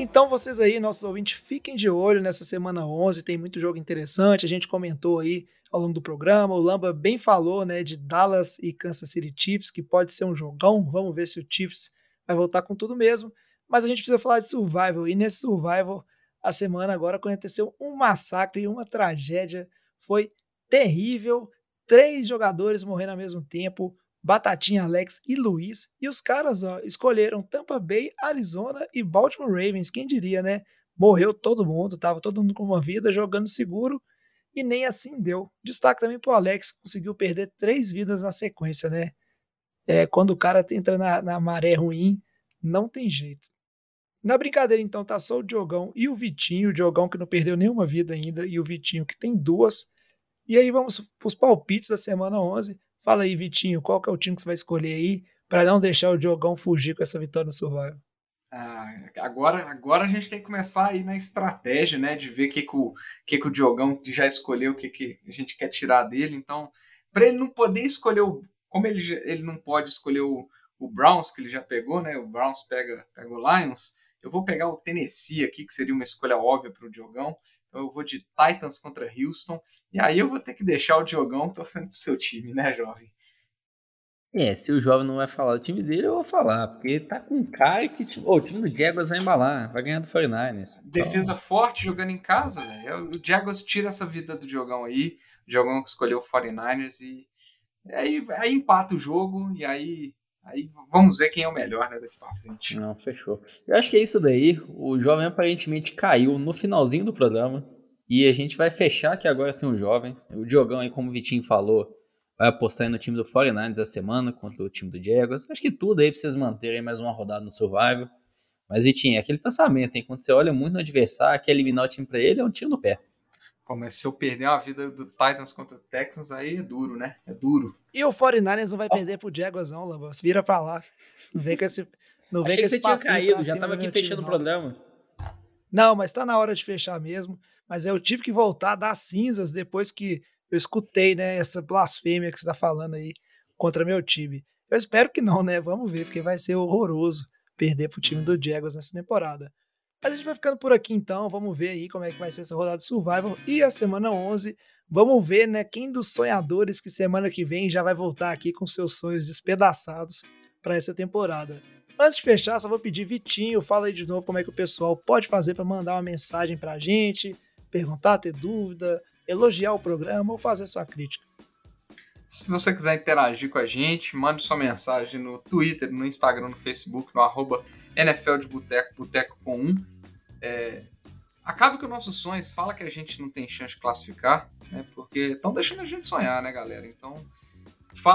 Então vocês aí, nossos ouvintes, fiquem de olho nessa semana 11, tem muito jogo interessante, a gente comentou aí ao longo do programa, o Lamba bem falou, né, de Dallas e Kansas City Chiefs, que pode ser um jogão, vamos ver se o Chiefs vai voltar com tudo mesmo, mas a gente precisa falar de Survival, e nesse Survival, a semana agora aconteceu um massacre, uma tragédia, foi terrível, três jogadores morrendo ao mesmo tempo, Batatinha, Alex e Luiz. E os caras ó, escolheram Tampa Bay, Arizona e Baltimore Ravens. Quem diria, né? Morreu todo mundo, tava todo mundo com uma vida, jogando seguro. E nem assim deu. Destaque também pro Alex, que conseguiu perder três vidas na sequência, né? É, quando o cara entra na, na maré ruim, não tem jeito. Na brincadeira, então, tá só o Diogão e o Vitinho. O Diogão que não perdeu nenhuma vida ainda, e o Vitinho que tem duas. E aí vamos pros palpites da semana 11. Fala aí, Vitinho, qual que é o time que você vai escolher aí para não deixar o Diogão fugir com essa vitória no Survival? Ah, agora, agora a gente tem que começar aí na estratégia, né? De ver o que, que, o, que, que o Diogão já escolheu, o que, que a gente quer tirar dele. Então, para ele não poder escolher o. Como ele, ele não pode escolher o, o Browns, que ele já pegou, né? O Browns pega, pega o Lions. Eu vou pegar o Tennessee aqui, que seria uma escolha óbvia para o Diogão. Então eu vou de Titans contra Houston. E aí eu vou ter que deixar o Diogão torcendo pro seu time, né, jovem? É, se o jovem não vai falar do time dele, eu vou falar, porque tá com cara que tipo, ô, o time do Jaguars vai embalar, vai ganhar do 49ers. Então, Defesa forte jogando em casa, velho. O Jaguars tira essa vida do Diogão aí. O Diogão que escolheu o 49ers e aí, aí empata o jogo e aí, aí vamos ver quem é o melhor, né, daqui pra frente. Não, fechou. Eu acho que é isso daí. O jovem aparentemente caiu no finalzinho do programa. E a gente vai fechar aqui agora sem o jovem. O Diogão aí, como o Vitinho falou, vai apostar aí no time do 49ers essa semana contra o time do Jaguars. Acho que tudo aí pra vocês manterem mais uma rodada no Survival. Mas, Vitinho, é aquele pensamento, hein? Quando você olha muito no adversário, quer eliminar o time pra ele, é um tiro no pé. Pô, mas se eu perder uma vida do Titans contra o Texans, aí é duro, né? É duro. E o 49ers não vai perder pro Jaguars, não, Lamba. Se vira pra lá. Não vem com esse. Não vem Achei com que esse você tinha caído, já tava aqui fechando o não. programa. Não, mas tá na hora de fechar mesmo. Mas eu tive que voltar das cinzas depois que eu escutei, né, essa blasfêmia que você tá falando aí contra meu time. Eu espero que não, né? Vamos ver, porque vai ser horroroso perder pro time do Jaguars nessa temporada. Mas a gente vai ficando por aqui então, vamos ver aí como é que vai ser essa rodada de Survival e a semana 11. Vamos ver, né, quem dos sonhadores que semana que vem já vai voltar aqui com seus sonhos despedaçados para essa temporada. Antes de fechar, só vou pedir, Vitinho, fala aí de novo como é que o pessoal pode fazer para mandar uma mensagem pra gente, perguntar, ter dúvida, elogiar o programa ou fazer sua crítica. Se você quiser interagir com a gente, mande sua mensagem no Twitter, no Instagram, no Facebook, no arroba NFL de Boteco, Boteco com 1. É, acabe com nossos sonhos, fala que a gente não tem chance de classificar, né? Porque estão deixando a gente sonhar, né, galera? Então,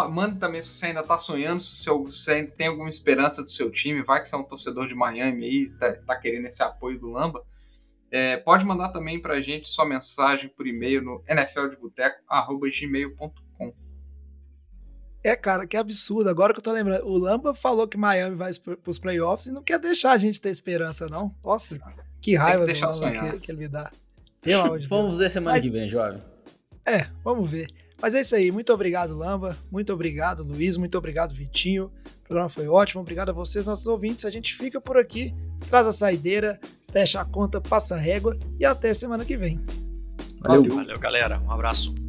mande também se você ainda está sonhando, se, você tem alguma esperança do seu time, vai que você é um torcedor de Miami aí, tá, tá querendo esse apoio do Lamba. É, pode mandar também para a gente sua mensagem por e-mail no nfldeboteco.gmail.com É, cara, que absurdo. Agora que eu tô lembrando, o Lamba falou que Miami vai para os playoffs e não quer deixar a gente ter esperança, não. Nossa, que raiva que do Lamba que, que, ele me dá. Pelo amor de Vamos ver semana Mas, que vem, jovem. É, vamos ver. Mas é isso aí. Muito obrigado, Lamba. Muito obrigado, Luiz. Muito obrigado, Vitinho. O programa foi ótimo. Obrigado a vocês, nossos ouvintes. A gente fica por aqui, traz a saideira, fecha a conta, passa a régua e até semana que vem. Valeu, Valeu galera. Um abraço.